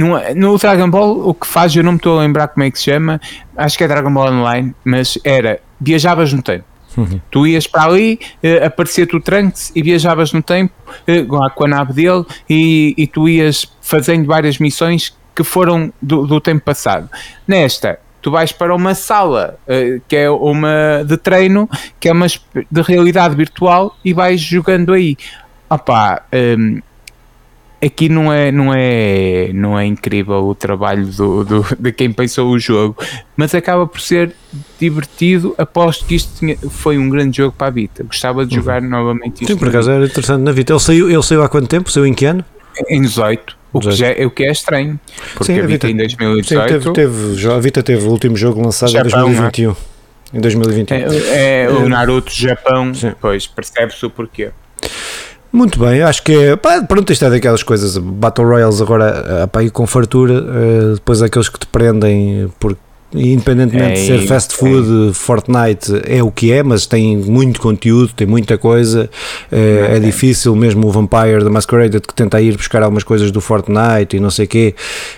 no, no Dragon Ball, o que faz, eu não me estou a lembrar como é que se chama, acho que é Dragon Ball Online, mas era viajavas no tempo. Uhum. Tu ias para ali, uh, aparecia-te o Trunks e viajavas no tempo uh, com a nave dele e, e tu ias fazendo várias missões que foram do, do tempo passado. Nesta, tu vais para uma sala uh, que é uma de treino, que é uma de realidade virtual e vais jogando aí. Opa, um, aqui não é, não é, não é incrível o trabalho do, do, de quem pensou o jogo, mas acaba por ser divertido. Aposto que isto tinha, foi um grande jogo para a Vita. Gostava de jogar uhum. novamente isto. Sim, por acaso era interessante na Vita. Ele saiu, ele saiu há quanto tempo? Saiu em que ano? Em 18. O que, já, é, o que é estranho, porque sim, a, Vita, a Vita em 2018. Sim, teve, teve, a Vita teve o último jogo lançado Japão, em 2021. É? Em 2021. É, é, o Naruto Japão, sim. pois percebe-se o porquê. Muito bem, acho que é. Pá, pronto, isto é daquelas coisas. Battle Royals agora, pá, com fartura, uh, depois aqueles que te prendem porque independentemente é, de ser fast food, é. Fortnite é o que é, mas tem muito conteúdo, tem muita coisa. É, é difícil, mesmo o Vampire da Masquerade que tenta ir buscar algumas coisas do Fortnite e não sei o quê.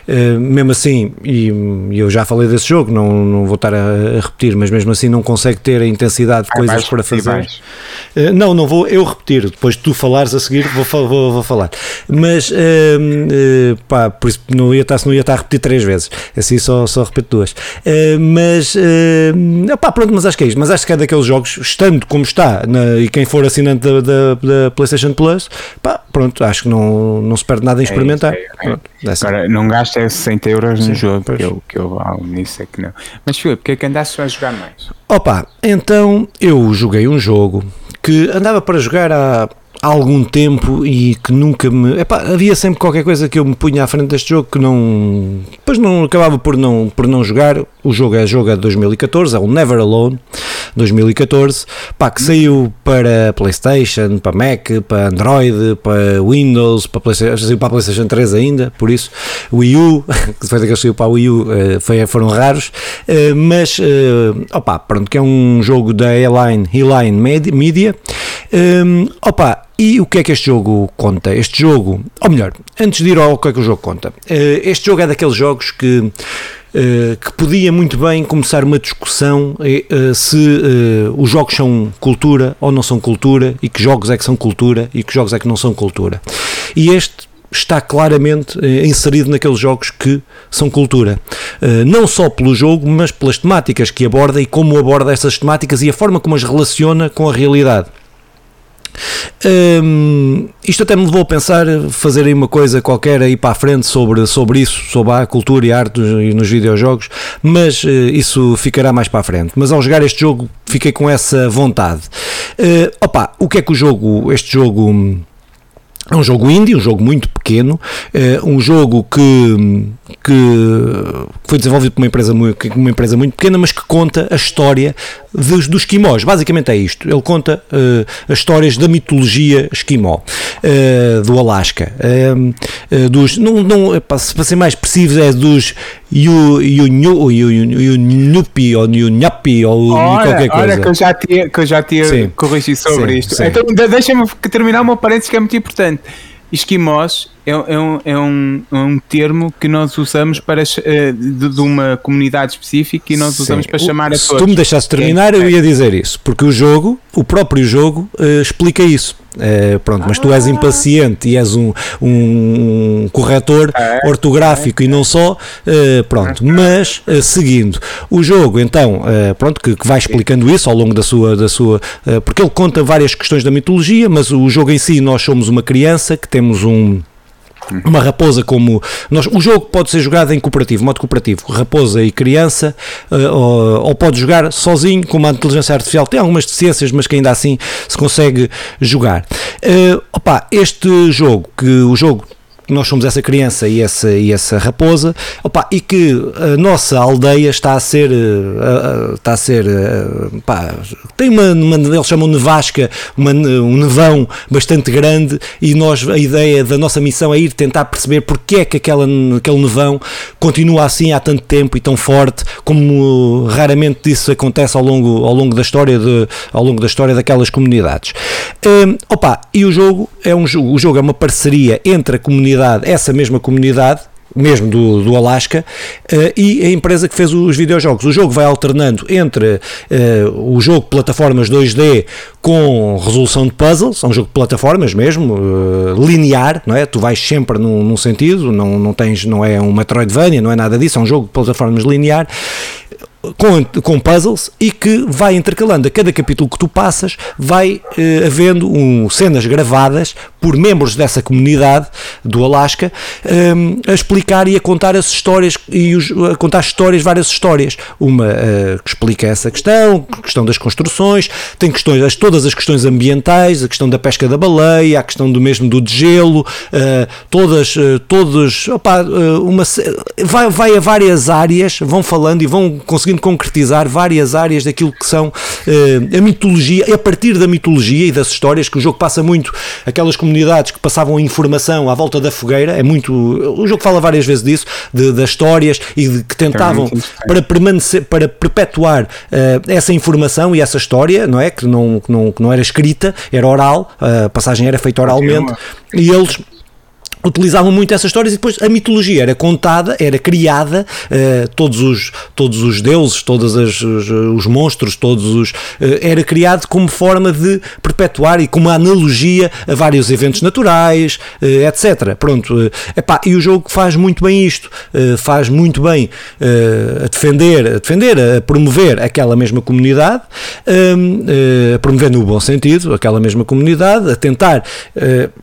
É, mesmo assim, e, eu já falei desse jogo, não, não vou estar a, a repetir, mas mesmo assim não consegue ter a intensidade de coisas para fazer. É, não, não vou eu repetir, depois de tu falares a seguir, vou, vou, vou falar. Mas pá, por isso não ia estar, se não ia estar a repetir três vezes, assim só, só repito duas. Uh, mas, uh, opá, pronto, mas acho que é isto. Mas acho que é daqueles jogos, estando como está, na, e quem for assinante da, da, da, PlayStation Plus, pá, pronto, acho que não, não se perde nada em é experimentar. É é, é Agora, não gasta 60 euros no Sim, jogo, pois. que eu, que eu ah, nisso é que não. Mas, Filipe, o que é que andaste a jogar mais? Opa, então eu joguei um jogo que andava para jogar há algum tempo e que nunca me. Epá, havia sempre qualquer coisa que eu me punha à frente deste jogo que não. Depois não acabava por não, por não jogar. O jogo é jogo é de 2014, é o Never Alone 2014, pá, que saiu para PlayStation, para Mac, para Android, para Windows, para PlayStation, saiu para a PlayStation 3 ainda, por isso, Wii U, [LAUGHS] que foi daquele que saiu para a Wii U, eh, foi, foram raros, eh, mas, eh, opá, pronto, que é um jogo da A-Line, A-Line Media, opa, e o que é que este jogo conta? Este jogo, ou melhor, antes de ir ao que é que o jogo conta, este jogo é daqueles jogos que Uh, que podia muito bem começar uma discussão uh, se os jogos são cultura ou não são cultura e que jogos é que são cultura e que jogos é que não são cultura. E este está claramente inserido naqueles jogos que são cultura. não só pelo jogo, mas pelas temáticas que aborda e como aborda essas temáticas e a forma como as relaciona com a realidade. Um, isto até me levou a pensar fazer aí uma coisa qualquer aí para a frente sobre, sobre isso, sobre a cultura e a arte nos, nos videojogos, mas uh, isso ficará mais para a frente. Mas ao jogar este jogo fiquei com essa vontade. Uh, opa, o que é que o jogo, este jogo é um jogo indie, um jogo muito pequeno, é um jogo que, que foi desenvolvido por uma empresa, muito, uma empresa muito pequena, mas que conta a história dos, dos esquimós. Basicamente é isto. Ele conta uh, as histórias da mitologia esquimó uh, do Alasca. Uh, dos, não, não, para ser mais preciso, é dos Yunupi ou Yunhapi ou qualquer coisa. Olha que eu já tinha, que eu já tinha corrigido sobre sim, isto. Sim. Então deixa-me terminar uma parênteses que é muito importante. Esquimós é, é, um, é, um, é um termo que nós usamos para uh, de, de, uma comunidade específica e nós Sim. usamos para chamar a Se todos. tu me deixasse terminar, eu ia dizer isso, porque o jogo, o próprio jogo, uh, explica isso. Uh, pronto, mas tu és impaciente e és um, um corretor é, ortográfico e não só, uh, pronto, mas uh, seguindo. O jogo, então, pronto, que, que, vai explicando isso ao longo da sua, da sua porque ele conta várias questões da mitologia, mas o jogo em si, nós somos uma criança que temos um uma raposa como nós, o jogo pode ser jogado em cooperativo, modo cooperativo, raposa e criança, uh, ou, ou, pode jogar sozinho com uma inteligência artificial. Tem algumas deficiências, mas que ainda assim se consegue jogar. Uh, opa, este jogo, que o jogo nós somos essa criança e essa, e essa raposa, opa, e que a nossa aldeia está a ser, uh, está a ser, uh, pá, tem uma, uma, eles chamam nevasca, uma, um nevão bastante grande e nós, a ideia da nossa missão é ir tentar perceber porque é que aquela, aquele nevão continua assim há tanto tempo e tão forte, como raramente isso acontece ao longo, ao longo da história de, ao longo da história daquelas comunidades. Um, opa, e o jogo é um o jogo é uma parceria entre a comunidade, essa mesma comunidade, mesmo do, do Alasca, uh, e a empresa que fez os videojogos. O jogo vai alternando entre uh, o jogo de plataformas 2D com resolução de puzzles, é um jogo de plataformas mesmo, uh, linear, não é? Tu vais sempre num, num, sentido, não, não tens, não é um Metroidvania, não é nada disso, é um jogo de plataformas linear com, com puzzles e que vai intercalando a cada capítulo que tu passas, vai eh, havendo um, cenas gravadas por membros dessa comunidade do Alasca um, a explicar e a contar as histórias e os, a contar histórias, várias histórias. Uma uh, que explica essa questão, a questão das construções, tem questões, todas as questões ambientais, a questão da pesca da baleia, a questão do mesmo do gelo, uh, todas, uh, todas, opa, uma, vai, vai a várias áreas, vão falando e vão conseguindo concretizar várias áreas daquilo que são a mitologia, a partir da mitologia e das histórias, que o jogo passa muito aquelas comunidades que passavam informação à volta da fogueira, é muito. O jogo fala várias vezes disso, de, das histórias e de, que tentavam para permanecer, para perpetuar uh, essa informação e essa história, não é? Que não, que não, que não era escrita, era oral, a passagem era feita oralmente, e eles utilizavam muito essas histórias e depois a mitologia era contada, era criada, uh, todos, os, todos os deuses, todos os, os, monstros, todos os. Uh, era criado como forma de perpetuar e como analogia a vários eventos naturais, uh, etc. Pronto. epá, e o jogo faz muito bem isto, faz muito bem a defender, a defender, a promover aquela mesma comunidade, a promover no bom sentido aquela mesma comunidade, a tentar,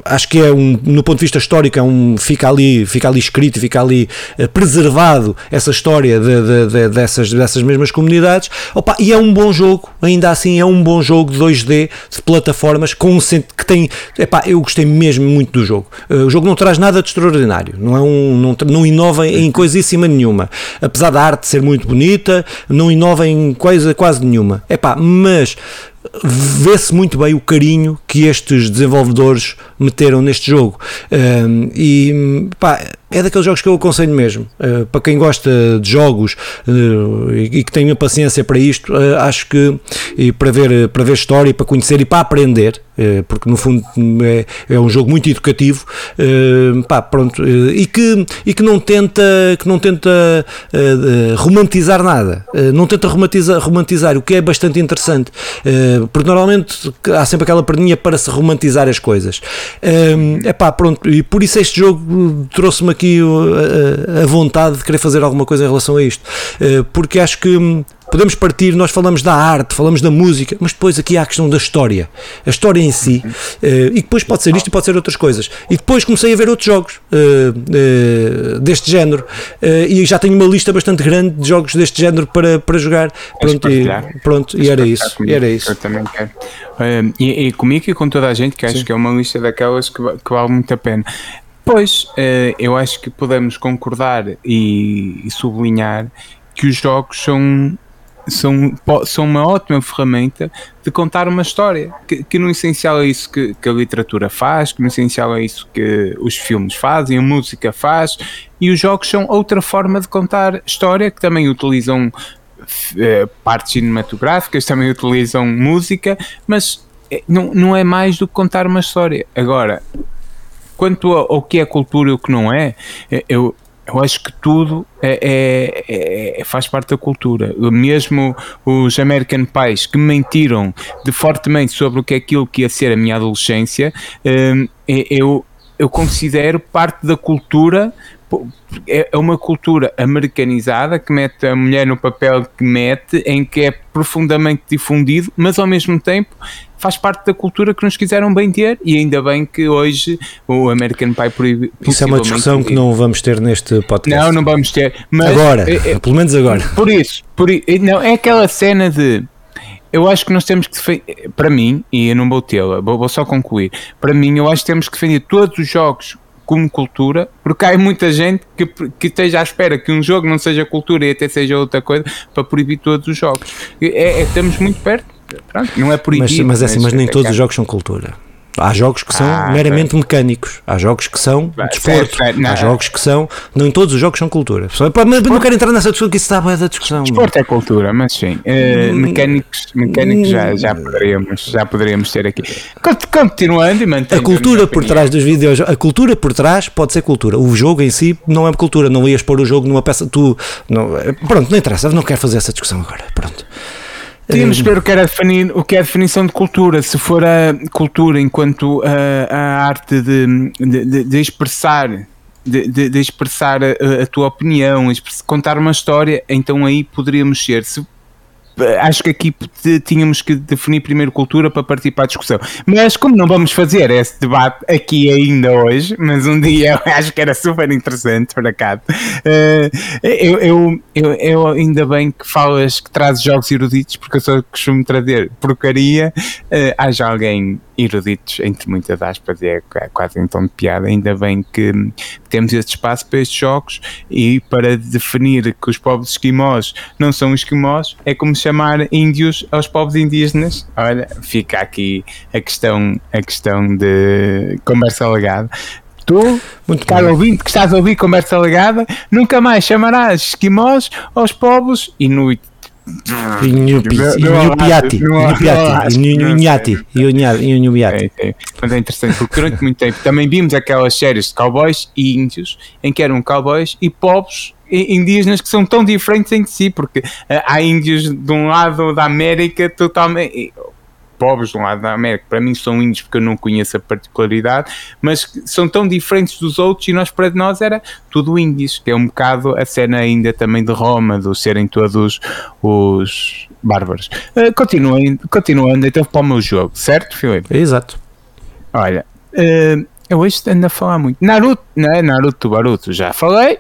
acho que é um, no ponto de vista histórico, histórico, é um, fica, ali, fica ali escrito, fica ali uh, preservado essa história de, de, de, dessas, dessas mesmas comunidades. Opa, e é um bom jogo, ainda assim é um bom jogo de 2D, de plataformas, com um que tem. Epá, eu gostei mesmo muito do jogo. Uh, o jogo não traz nada de extraordinário, não, é um, não, não inova em coisíssima nenhuma. Apesar da arte ser muito bonita, não inova em coisa quase nenhuma. Epá, mas vê-se muito bem o carinho que estes desenvolvedores meteram neste jogo. E pá, é daqueles jogos que eu aconselho mesmo. Uh, para quem gosta de jogos uh, e, e, que tem paciência para isto, uh, acho que e para ver, para ver história, para conhecer e para aprender, porque no fundo é, é um jogo muito educativo, pá, pronto, e, que, e que não tenta, que não tenta romantizar nada, não tenta romantizar, romantizar, o que é bastante interessante, porque normalmente há sempre aquela perninha para se romantizar as coisas. É pá, pronto, e por isso este jogo trouxe-me aqui a, a, vontade de querer fazer alguma coisa em relação a isto, eh, porque acho que podemos partir, nós falamos da arte, falamos da música, mas depois aqui há a questão da história, a história em si, uh, e depois pode ser isto e pode ser outras coisas. E depois comecei a ver outros jogos uh, uh, deste género, e já tenho uma lista bastante grande de jogos deste género para, para jogar. Pronto, e, pronto, e era isso. E era isso. Eu também quero. e, e comigo e com toda a gente, que acho Sim. que é uma lista daquelas que, que vale muito a pena. Pois, eu acho que podemos concordar e sublinhar que os jogos são são, são uma ótima ferramenta de contar uma história, que, que no essencial é isso que, que, a literatura faz, que no essencial é isso que os filmes fazem, a música faz, e os jogos são outra forma de contar história, que também utilizam eh, partes cinematográficas, também utilizam música, mas eh, não, não é mais do que contar uma história. Agora, quanto ao que é cultura e o que não é, eh, eu, eu acho que tudo é, é, é, faz parte da cultura. Mesmo os American Pies que mentiram de fortemente sobre o que é aquilo que ia ser a minha adolescência, hum, eu, eu considero parte da cultura é, é uma cultura americanizada que mete a mulher no papel que mete, em que é profundamente difundido, mas ao mesmo tempo faz parte da cultura que nos quiseram bem ter e ainda bem que hoje o American Pie proíbe. Isso é uma discussão que não vamos ter neste podcast. Não, não vamos ter. agora, é, é, pelo menos agora. Por isso, por, não, é aquela cena de eu acho que nós temos que defender, para mim, e eu não vou tê-la, vou, vou, só concluir, para mim eu acho que temos que defender todos os jogos como cultura, porque há muita gente que, que esteja à espera que um jogo não seja cultura e até seja outra coisa para proibir todos os jogos. É, é estamos muito perto, Pronto, não é proibido. Mas, mas, é assim, mas nem é todos os jogos são cultura. Há jogos que são ah, meramente mecânicos, há jogos que são vai, desporto, certo, há jogos que são. Nem todos os jogos são cultura. Mas não quero entrar nessa discussão, que isso está a da discussão. Desporto é cultura, mas sim. Uh, mecânicos mecânicos já, já, poderíamos, já poderíamos ter aqui. Continuando e mantendo. A cultura a por trás dos vídeos, a cultura por trás pode ser cultura. O jogo em si não é cultura. Não ias pôr o jogo numa peça. Tu, não, pronto, não interessa, não quero fazer essa discussão agora. Pronto. Tínhamos ver o que, era definir, o que é a definição de cultura, se for a cultura enquanto a, a arte de, de, de expressar de, de, de, expressar a, a tua opinião, contar uma história, então aí poderíamos ser. Se acho que aqui tínhamos que definir primeiro cultura para partir para a discussão. Mas como não vamos fazer esse debate aqui ainda hoje, mas um dia [LAUGHS] eu acho que era super interessante, por acaso. Uh, eu, eu, eu, eu, ainda bem que falas que trazes jogos eruditos, porque eu só costumo trazer porcaria. Uh, haja alguém eruditos, entre muitas aspas, é quase em tom de piada. Ainda bem que temos este espaço para estes jogos e para definir que os povos esquimós não são esquimós, é como chamar índios aos povos indígenas. Olha, fica aqui a questão, a questão de conversa legada. Tu, Muito caro ouvinte que estás a ouvir conversa legada, nunca mais chamarás esquimós aos povos inuit Inupiati. Inupiati. Inupiati. Mas é interessante, porque durante muito tempo também vimos aquelas séries de cowboys e índios, em que eram cowboys e povos indígenas que são tão diferentes entre si, porque há índios de um lado da América totalmente povos de um lado da América, para mim são índios porque eu não conheço a particularidade, mas são tão diferentes dos outros e nós para nós era tudo índios, que é um bocado a cena ainda também de Roma, de serem todos os bárbaros. Uh, continuando, continuando então para o meu jogo, certo, Filipe? Exato. Olha, uh, eu hoje ando a falar muito. Naruto, não é? Naruto Baruto, já falei.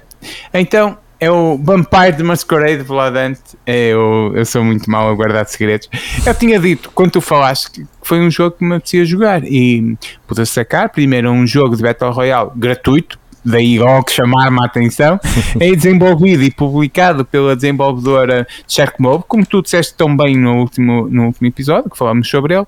Então, é o Vampire de Masquerade Bloodhunt. É, eu, eu sou muito mal a guardar segredos. Eu tinha dito, quando tu falaste, que foi um jogo que me apetecia jogar e pude sacar. Primeiro, um jogo de Battle Royale gratuito, daí logo chamar-me a atenção, [LAUGHS] é desenvolvido e publicado pela desenvolvedora Sharkmob, como tu disseste tão bem no último, no último episódio, que falámos sobre ele,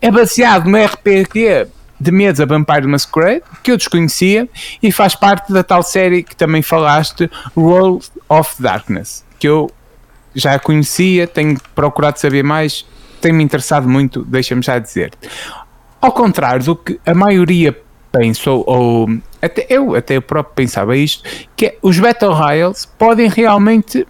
é baseado no RPG de mesa Vampire Masquerade, que eu desconhecia, e faz parte da tal série que também falaste, World of Darkness, que eu já conhecia, tenho procurado saber mais, tem-me interessado muito, deixa-me já dizer. Ao contrário do que a maioria pensou, ou até eu, até eu próprio pensava isto, que é, os Battle Royals podem realmente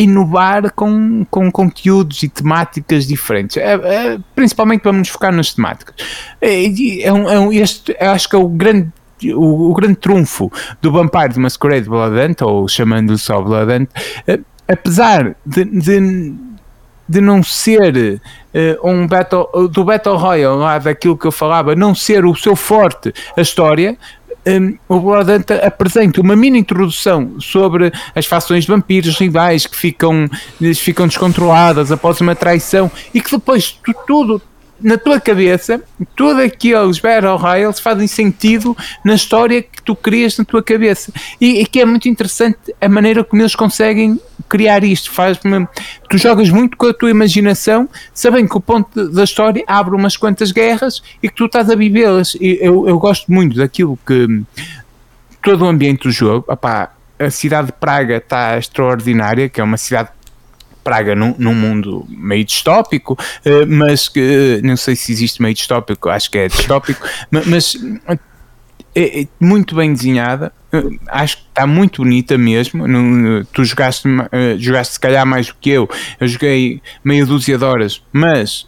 inovar com, com conteúdos e temáticas diferentes, é, é, principalmente nos focar nas temáticas. É, é um, é um, este acho que é o grande o, o, grande trunfo do Vampire de Masquerade Blood Hunt, ou chamando-lhe só Blood Hunt, apesar de, de, de não ser uh, um Battle, do Battle Royale, lá daquilo que eu falava, não ser o seu forte a história, um, o Blood apresenta uma mini introdução sobre as fações de vampiros rivais que ficam, ficam descontroladas após uma traição e que depois tu, tudo na tua cabeça, todos aqueles Battle Royales fazem sentido na história que tu crias na tua cabeça. E, e que é muito interessante a maneira como eles conseguem criar isto. Faz tu jogas muito com a tua imaginação, sabendo que o ponto da história abre umas quantas guerras e que tu estás a vivê-las. Eu, eu gosto muito daquilo que todo o ambiente do jogo. Opá, a cidade de Praga está extraordinária, que é uma cidade Praga num, num mundo meio distópico, uh, mas que não sei se existe meio distópico, acho que é distópico, [LAUGHS] mas, é, é, muito bem desenhada, acho que está muito bonita mesmo. Tu jogaste, jogaste se calhar mais do que eu, eu joguei meia dúzia de horas, mas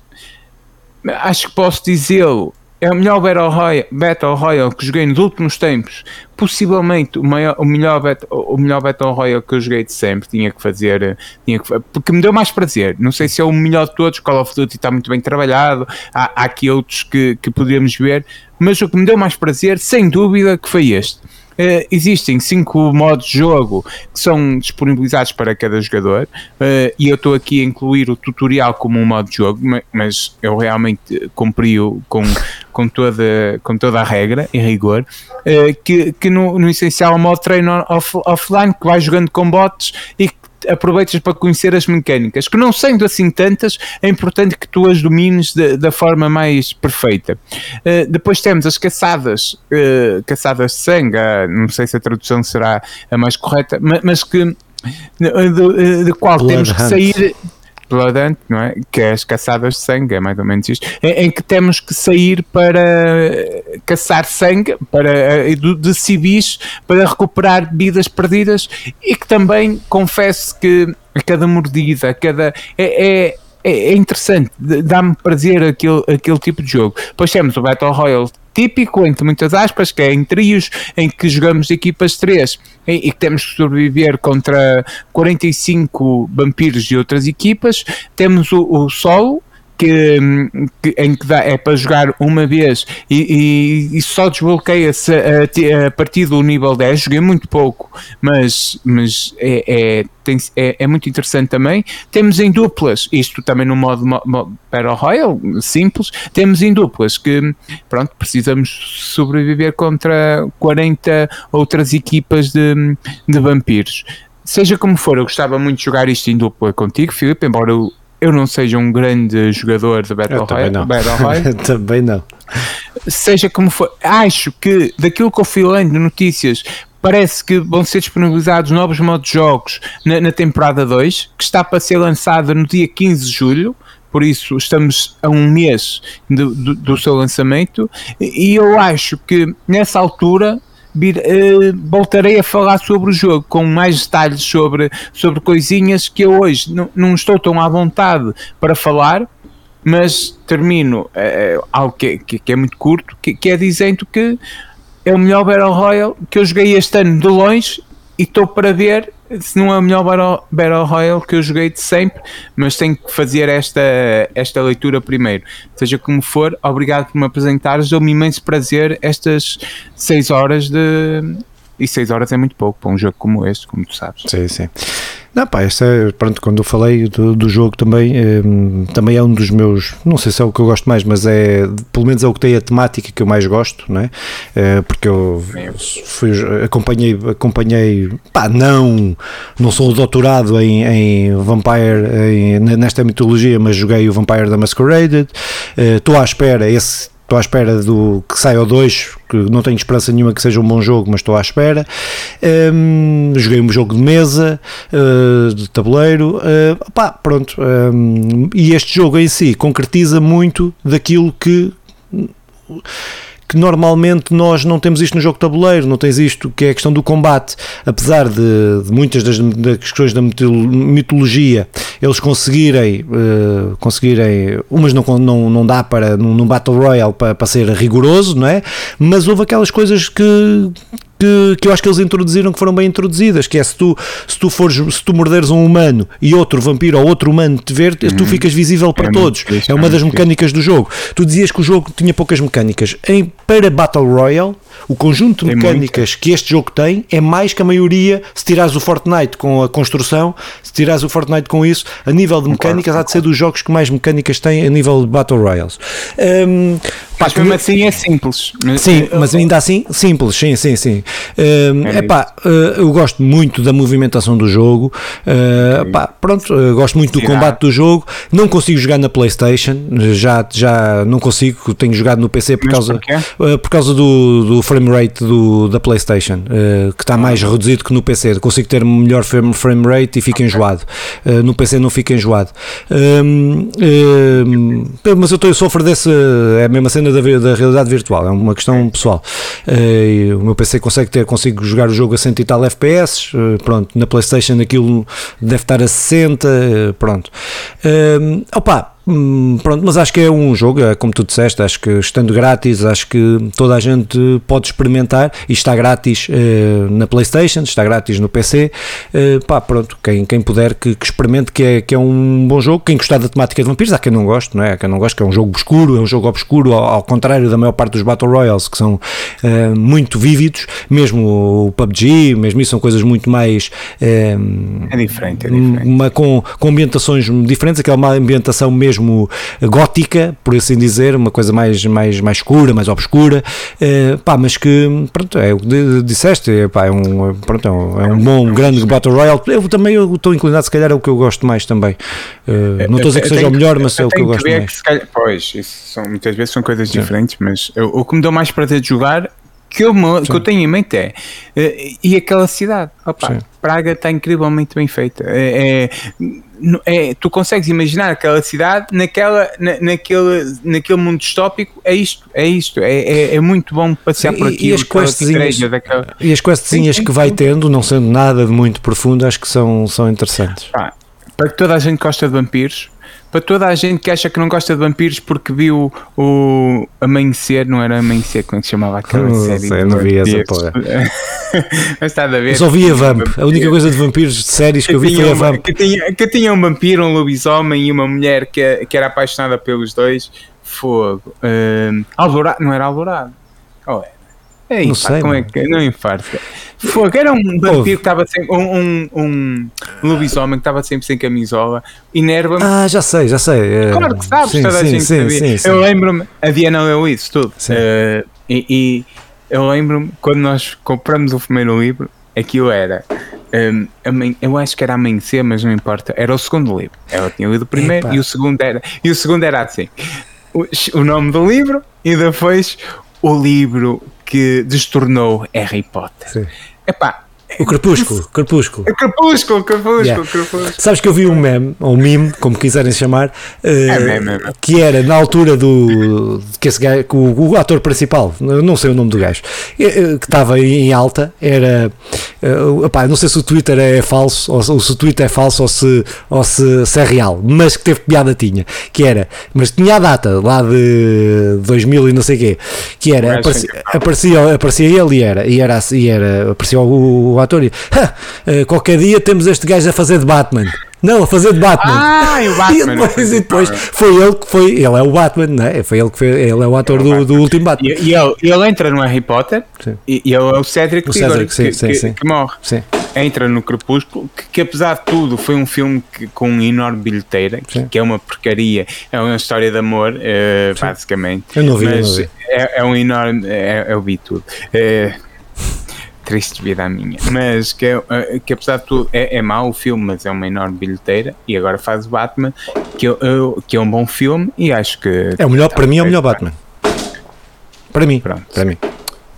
acho que posso dizê-lo é o melhor Battle Royale, Battle Royale que joguei nos últimos tempos. Possivelmente o, maior, o, melhor, Battle, o melhor Battle Royale que eu joguei de sempre. Tinha que fazer, tinha que, porque me deu mais prazer. Não sei se é o melhor de todos. Call of Duty está muito bem trabalhado. Há, há aqui outros que, que podemos ver, mas o que me deu mais prazer, sem dúvida, que foi este Uh, existem cinco modos de jogo que são disponibilizados para cada jogador uh, e eu estou aqui a incluir o tutorial como um modo de jogo, mas eu realmente cumpri-o com, com, toda, com toda a regra e rigor, uh, que, que no, no essencial é o modo treino off, offline que vai jogando com bots e que aproveitas para conhecer as mecânicas, que não sendo assim tantas, é importante que tu as domines de, da forma mais perfeita. Uh, depois temos as caçadas, uh, caçadas de sangue, uh, não sei se a tradução será a mais correta, mas, mas que de, de qual Blood temos que sair Blood não é? Que é as caçadas de sangue, é mais ou menos isto, em, em que temos que sair para caçar sangue para, de, de civis para recuperar vidas perdidas e que também confesso que a cada mordida, a cada. é, é é, interessante, dá-me prazer aquele, aquele tipo de jogo. Depois temos o Battle Royale típico, entre muitas aspas, que é em trios, em que jogamos equipas 3 e, e que temos que sobreviver contra 45 vampiros de outras equipas. Temos o, o solo, que, que, em que dá, é para jogar uma vez e, e, e só desbloqueia-se a, a, partir do nível 10. Joguei muito pouco, mas, mas é, é, tem, é, é, muito interessante também. Temos em duplas, isto também no modo, modo Battle Royale, simples. Temos em duplas que, pronto, precisamos sobreviver contra 40 outras equipas de, de vampiros seja como for, eu gostava muito de jogar isto em dupla contigo, Filipe, embora eu eu não seja um grande jogador de Battle Royale. Battle Royale. [LAUGHS] também não. Seja como for, acho que daquilo que eu fui lendo notícias, parece que vão ser disponibilizados novos modos de jogos na, na temporada 2, que está para ser lançada no dia 15 de julho por isso estamos a um mês do, do, do, seu lançamento e eu acho que nessa altura vir, uh, voltarei a falar sobre o jogo com mais detalhes sobre, sobre coisinhas que eu hoje não, não estou tão à vontade para falar, mas termino uh, algo que, que, que, é muito curto, que, que é dizendo que é o melhor Battle Royale que eu joguei este ano de longe e estou para ver se não é o melhor Battle, Battle Royale que eu joguei de sempre, mas tenho que fazer esta, esta leitura primeiro. Seja como for, obrigado por me apresentares, deu-me imenso prazer estas 6 horas de. E 6 horas é muito pouco para um jogo como este, como tu sabes. Sim, sim. Não, pá, esta, é, pronto, quando eu falei do, do jogo também, eh, também é um dos meus, não sei se é o que eu gosto mais, mas é, pelo menos é o que tem a temática que eu mais gosto, não é? Eh, porque eu fui, acompanhei, acompanhei, pá, não, não sou doutorado em, em Vampire, em, nesta mitologia, mas joguei o Vampire da Masquerade, estou à espera, esse estou à espera do que saia o 2, que não tenho esperança nenhuma que seja um bom jogo, mas estou à espera. Um, joguei um jogo de mesa, uh, de tabuleiro, uh, pá, pronto. Um, e este jogo em si concretiza muito daquilo que que normalmente nós não temos isto no jogo tabuleiro, não tens isto, que é a questão do combate. Apesar de, de muitas das, das, questões da mitologia eles conseguirem, uh, conseguirem umas não, não, não dá para, num, num Battle Royale para, para ser rigoroso, não é? Mas houve aquelas coisas que que, que eu acho que eles introduziram que foram bem introduzidas, que é se tu, se tu fores, se tu morderes um humano e outro vampiro ou outro humano te ver, tu Uhum. ficas visível para É todos. fixe, É é uma das muito mecânicas do jogo. Tu dizias que o jogo tinha poucas mecânicas. Em, para Battle Royale, o conjunto de mecânicas que este jogo tem é mais que a maioria, se tirares o Fortnite com a construção, se tirares o Fortnite com isso, a nível de mecânicas, há de ser dos jogos que mais mecânicas têm a nível de Battle Royales. Hum, pá, Mas mesmo assim é simples. Sim, mas ainda assim, simples, sim, sim, sim. Uh, É epá, uh, eu gosto muito da movimentação do jogo, uh, epá, pronto, uh, gosto muito do combate do jogo, não consigo jogar na Playstation, já, já não consigo, tenho jogado no PC por causa, por causa do, do frame rate do, da Playstation, que está mais reduzido que no PC, consigo ter melhor frame, frame rate e fica enjoado, Uh, no PC não fica enjoado. Um, um, mas eu, tô, eu sofro dessa, é a mesma cena da, da realidade virtual, é uma questão pessoal. O meu PC consegue ter, consigo jogar o jogo a 100 e tal FPS, uh, pronto, na Playstation aquilo deve estar a 60, uh, pronto. Um, opa, Hum, pronto, mas acho que é um jogo, é como tu disseste, acho que estando grátis, acho que toda a gente pode experimentar e está grátis eh, na Playstation, está grátis no PC, eh, pá, pronto, quem, quem puder que, que experimente que é, que é um bom jogo, quem gostar da temática de vampiros, há quem não goste, não é? Há quem não goste, que é um jogo obscuro, é um jogo obscuro, ao, ao contrário da maior parte dos Battle Royales, que são eh, muito vívidos, mesmo o PUBG, mesmo isso são coisas muito mais eh, É diferente, é diferente. uma, com, com ambientações diferentes, aquela ambientação mesmo gótica, por assim dizer, uma coisa mais, mais, mais escura, mais obscura, eh, pá, mas que, pronto, é o que di- disseste, é, pá, é um, pronto, é um, é um bom, grande Battle Royale, eu também eu estou inclinado, se calhar é o que eu gosto mais também, Eh, não estou a dizer que seja o melhor, mas é o que eu gosto mais. que calhar- pois, isso são, muitas vezes são coisas diferentes, mas eu- o que me deu mais prazer de jogar, que eu, que eu tenho em mente é, eh, e aquela cidade, Opa. Praga está incrivelmente bem feita. É, é- é- tu consegues imaginar aquela cidade naquela, na, naquele, naquele mundo distópico, é isto, é isto, é, é, é muito bom passear por aqui. e as questzinhas- daquela, E as questzinhas que vai tendo, não sendo nada de muito profundo, acho que são, são interessantes. Para toda a gente que gosta de vampiros, para toda a gente que acha que não gosta de vampiros porque viu o Amanhecer, não era Amanhecer, como é que se chamava aquela Não série? sei, não vi essa porra. [LAUGHS] Mas está a ver. Só vi a Vamp, a única coisa de vampiros de séries que eu vi foi a Vamp. que, tinha, que tinha um vampiro, um lobisomem e uma mulher que, que era apaixonada pelos dois. Fogo. Hum, Alvorado, não era Alvorado. Oh, é. Ei, Não sei, como é mano. que não infarta? Fogo, era um vampiro que estava sempre. Um, um, um, um lobisomem que estava sempre sem camisola. Enerva-me Ah, já sei, já sei. é, Claro que sabes, sim, toda a sim, gente sim, sabia. sim. Eu lembro-me, a Diana leu isso tudo. Eh, e, e eu lembro-me quando nós compramos o primeiro livro, aquilo era. ehm, aman- eu acho que era amanhecer, mas não importa. Era o segundo livro. Ela tinha lido o primeiro e o segundo era. E o segundo era assim: o, o nome do livro e depois o livro que destornou Harry Potter. Sim. Epá, O Crepúsculo, [LAUGHS] Crepúsculo. Crepúsculo, Crepúsculo, Yeah. Crepúsculo. Sabes que eu vi um meme, ou um meme, como quiserem chamar, eh, É meme, é meme. que era na altura do que esse gajo, que o, o ator principal, não sei o nome do gajo, eh, eh, que estava em alta, era epá, não sei se o Twitter é falso, ou se, ou se o Twitter é falso ou se, ou se, se é real, mas que teve piada tinha, que era, mas tinha a data lá de 2000 e não sei o quê, que era, aparecia, aparecia, aparecia ele e era, e era, assim- e era aparecia o, o ator e "Ha, eh, qualquer dia temos este gajo a fazer de Batman. Não, a fazer de Batman. Ah, [LAUGHS] e o Batman. e depois, e depois foi ele que foi, ele é o Batman, não é? Foi ele que foi, ele é o ator É o do, do último Batman. E, e ele, ele entra no Harry Potter Sim. e, ele é o Cedric, O Cedric, sim, que, sim, que- sim. que morre. Sim. Entra no Crepúsculo, que, que apesar de tudo foi um filme que, com uma enorme bilheteira, que, que é uma porcaria, é uma história de amor, eh, basicamente. Eu não vi, Mas não vi. É, é um enorme. É, eu vi tudo. É, triste vida a minha. Mas que, é, eh, que apesar de tudo é, é mau o filme, mas é uma enorme bilheteira. E agora faz o Batman, que, eu, eu- que é um bom filme e acho que. É o melhor, tá para mim é o melhor. Batman. Para mim, Pronto. para mim.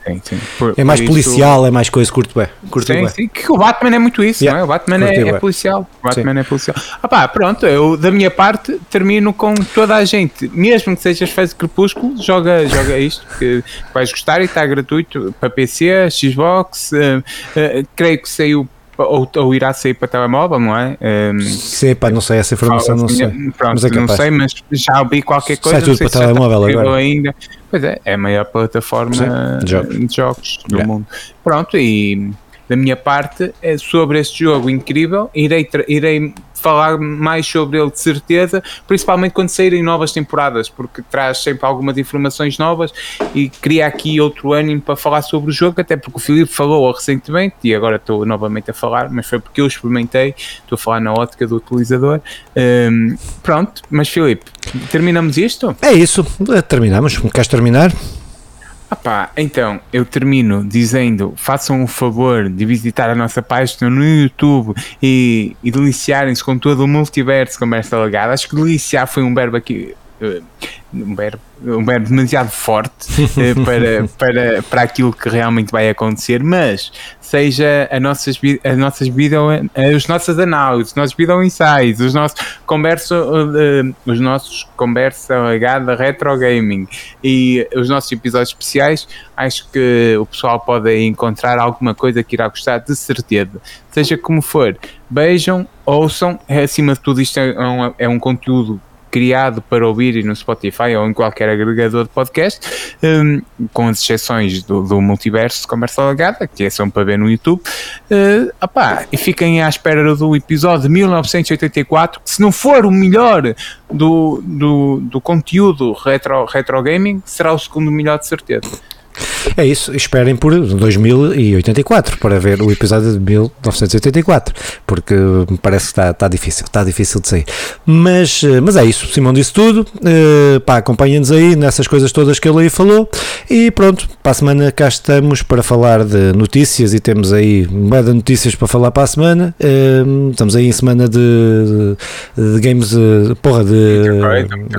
Sim, sim. Por- É mais por isso- policial, é mais coisa, curto bem. Curto Sim, bem. sim, que o Batman é muito isso, Yeah, não é? O Batman é, é policial. O Batman é policial. Ah pá, pronto, eu da minha parte termino com toda a gente, mesmo que sejas fã de Crepúsculo, joga, joga isto, que vais gostar e está gratuito para PC, Xbox, eh, eh, creio que saiu ou, ou irá sair para telemóvel, não é? Um, Sim, pá, não sei, essa informação não sei. Pronto, mas é não sei, mas já ouvi qualquer coisa. Sai tudo para telemóvel agora. Ainda. Pois é, é a maior plataforma de jogos, de jogos do yeah. mundo. Pronto, e da minha parte, é sobre este jogo incrível, irei, irei falar mais sobre ele de certeza, principalmente quando saírem novas temporadas, porque traz sempre algumas informações novas e cria aqui outro ânimo para falar sobre o jogo, até porque o Filipe falou recentemente e agora estou novamente a falar, mas foi porque eu experimentei, estou a falar na ótica do utilizador. Um, pronto, mas Filipe, terminamos isto? É isso, terminamos. Queres terminar? Apá, então, eu termino dizendo: façam o favor de visitar a nossa página no YouTube e, e deliciarem-se com todo o multiverso conversa legada. Acho que deliciar foi um verbo aqui. Um verbo, um verbo demasiado forte uh, [LAUGHS] para, para, para aquilo que realmente vai acontecer, mas seja as nossas, as nossas video, as nossas análises, os nossos video insights, os nossos conversa, uh, os nossos conversa legada retro gaming e os nossos episódios especiais, acho que o pessoal pode encontrar alguma coisa que irá gostar de certeza. Seja como for, vejam, ouçam, acima de tudo isto é um, é um conteúdo criado para ouvir no Spotify ou em qualquer agregador de podcast, um, com as exceções do, do multiverso de conversa alagada, que é só para ver no YouTube. Uh, opá, e fiquem à espera do episódio de 1984, que se não for o melhor do, do, do conteúdo retro, retro gaming, será o segundo melhor de certeza. É isso, esperem por 2084 para ver o episódio de 1984, porque me parece que está, está difícil, está difícil de sair. Mas, eh, mas é isso, Simão disse tudo, uh, pá, acompanhem-nos aí nessas coisas todas que ele aí falou e pronto, para a semana cá estamos para falar de notícias e temos aí uma de notícias para falar para a semana. Uh, estamos aí em semana de, de, de games, uh, porra, de,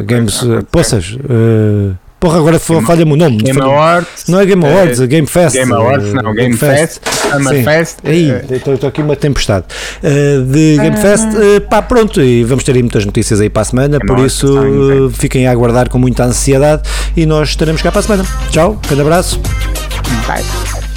games, poças. Uh, Porra, agora falha-me o nome. Game Awards. Não é Game Awards, é Game Fest. Game Awards, não, Game, Game Fest. Summer Fest. Aí, estou aqui uma tempestade. Uh, de Game Fest, uh, pá, pronto, e vamos ter aí muitas notícias aí para a semana, Game por isso uh, fiquem a aguardar com muita ansiedade e nós estaremos cá para a semana. Tchau, grande abraço. Bye.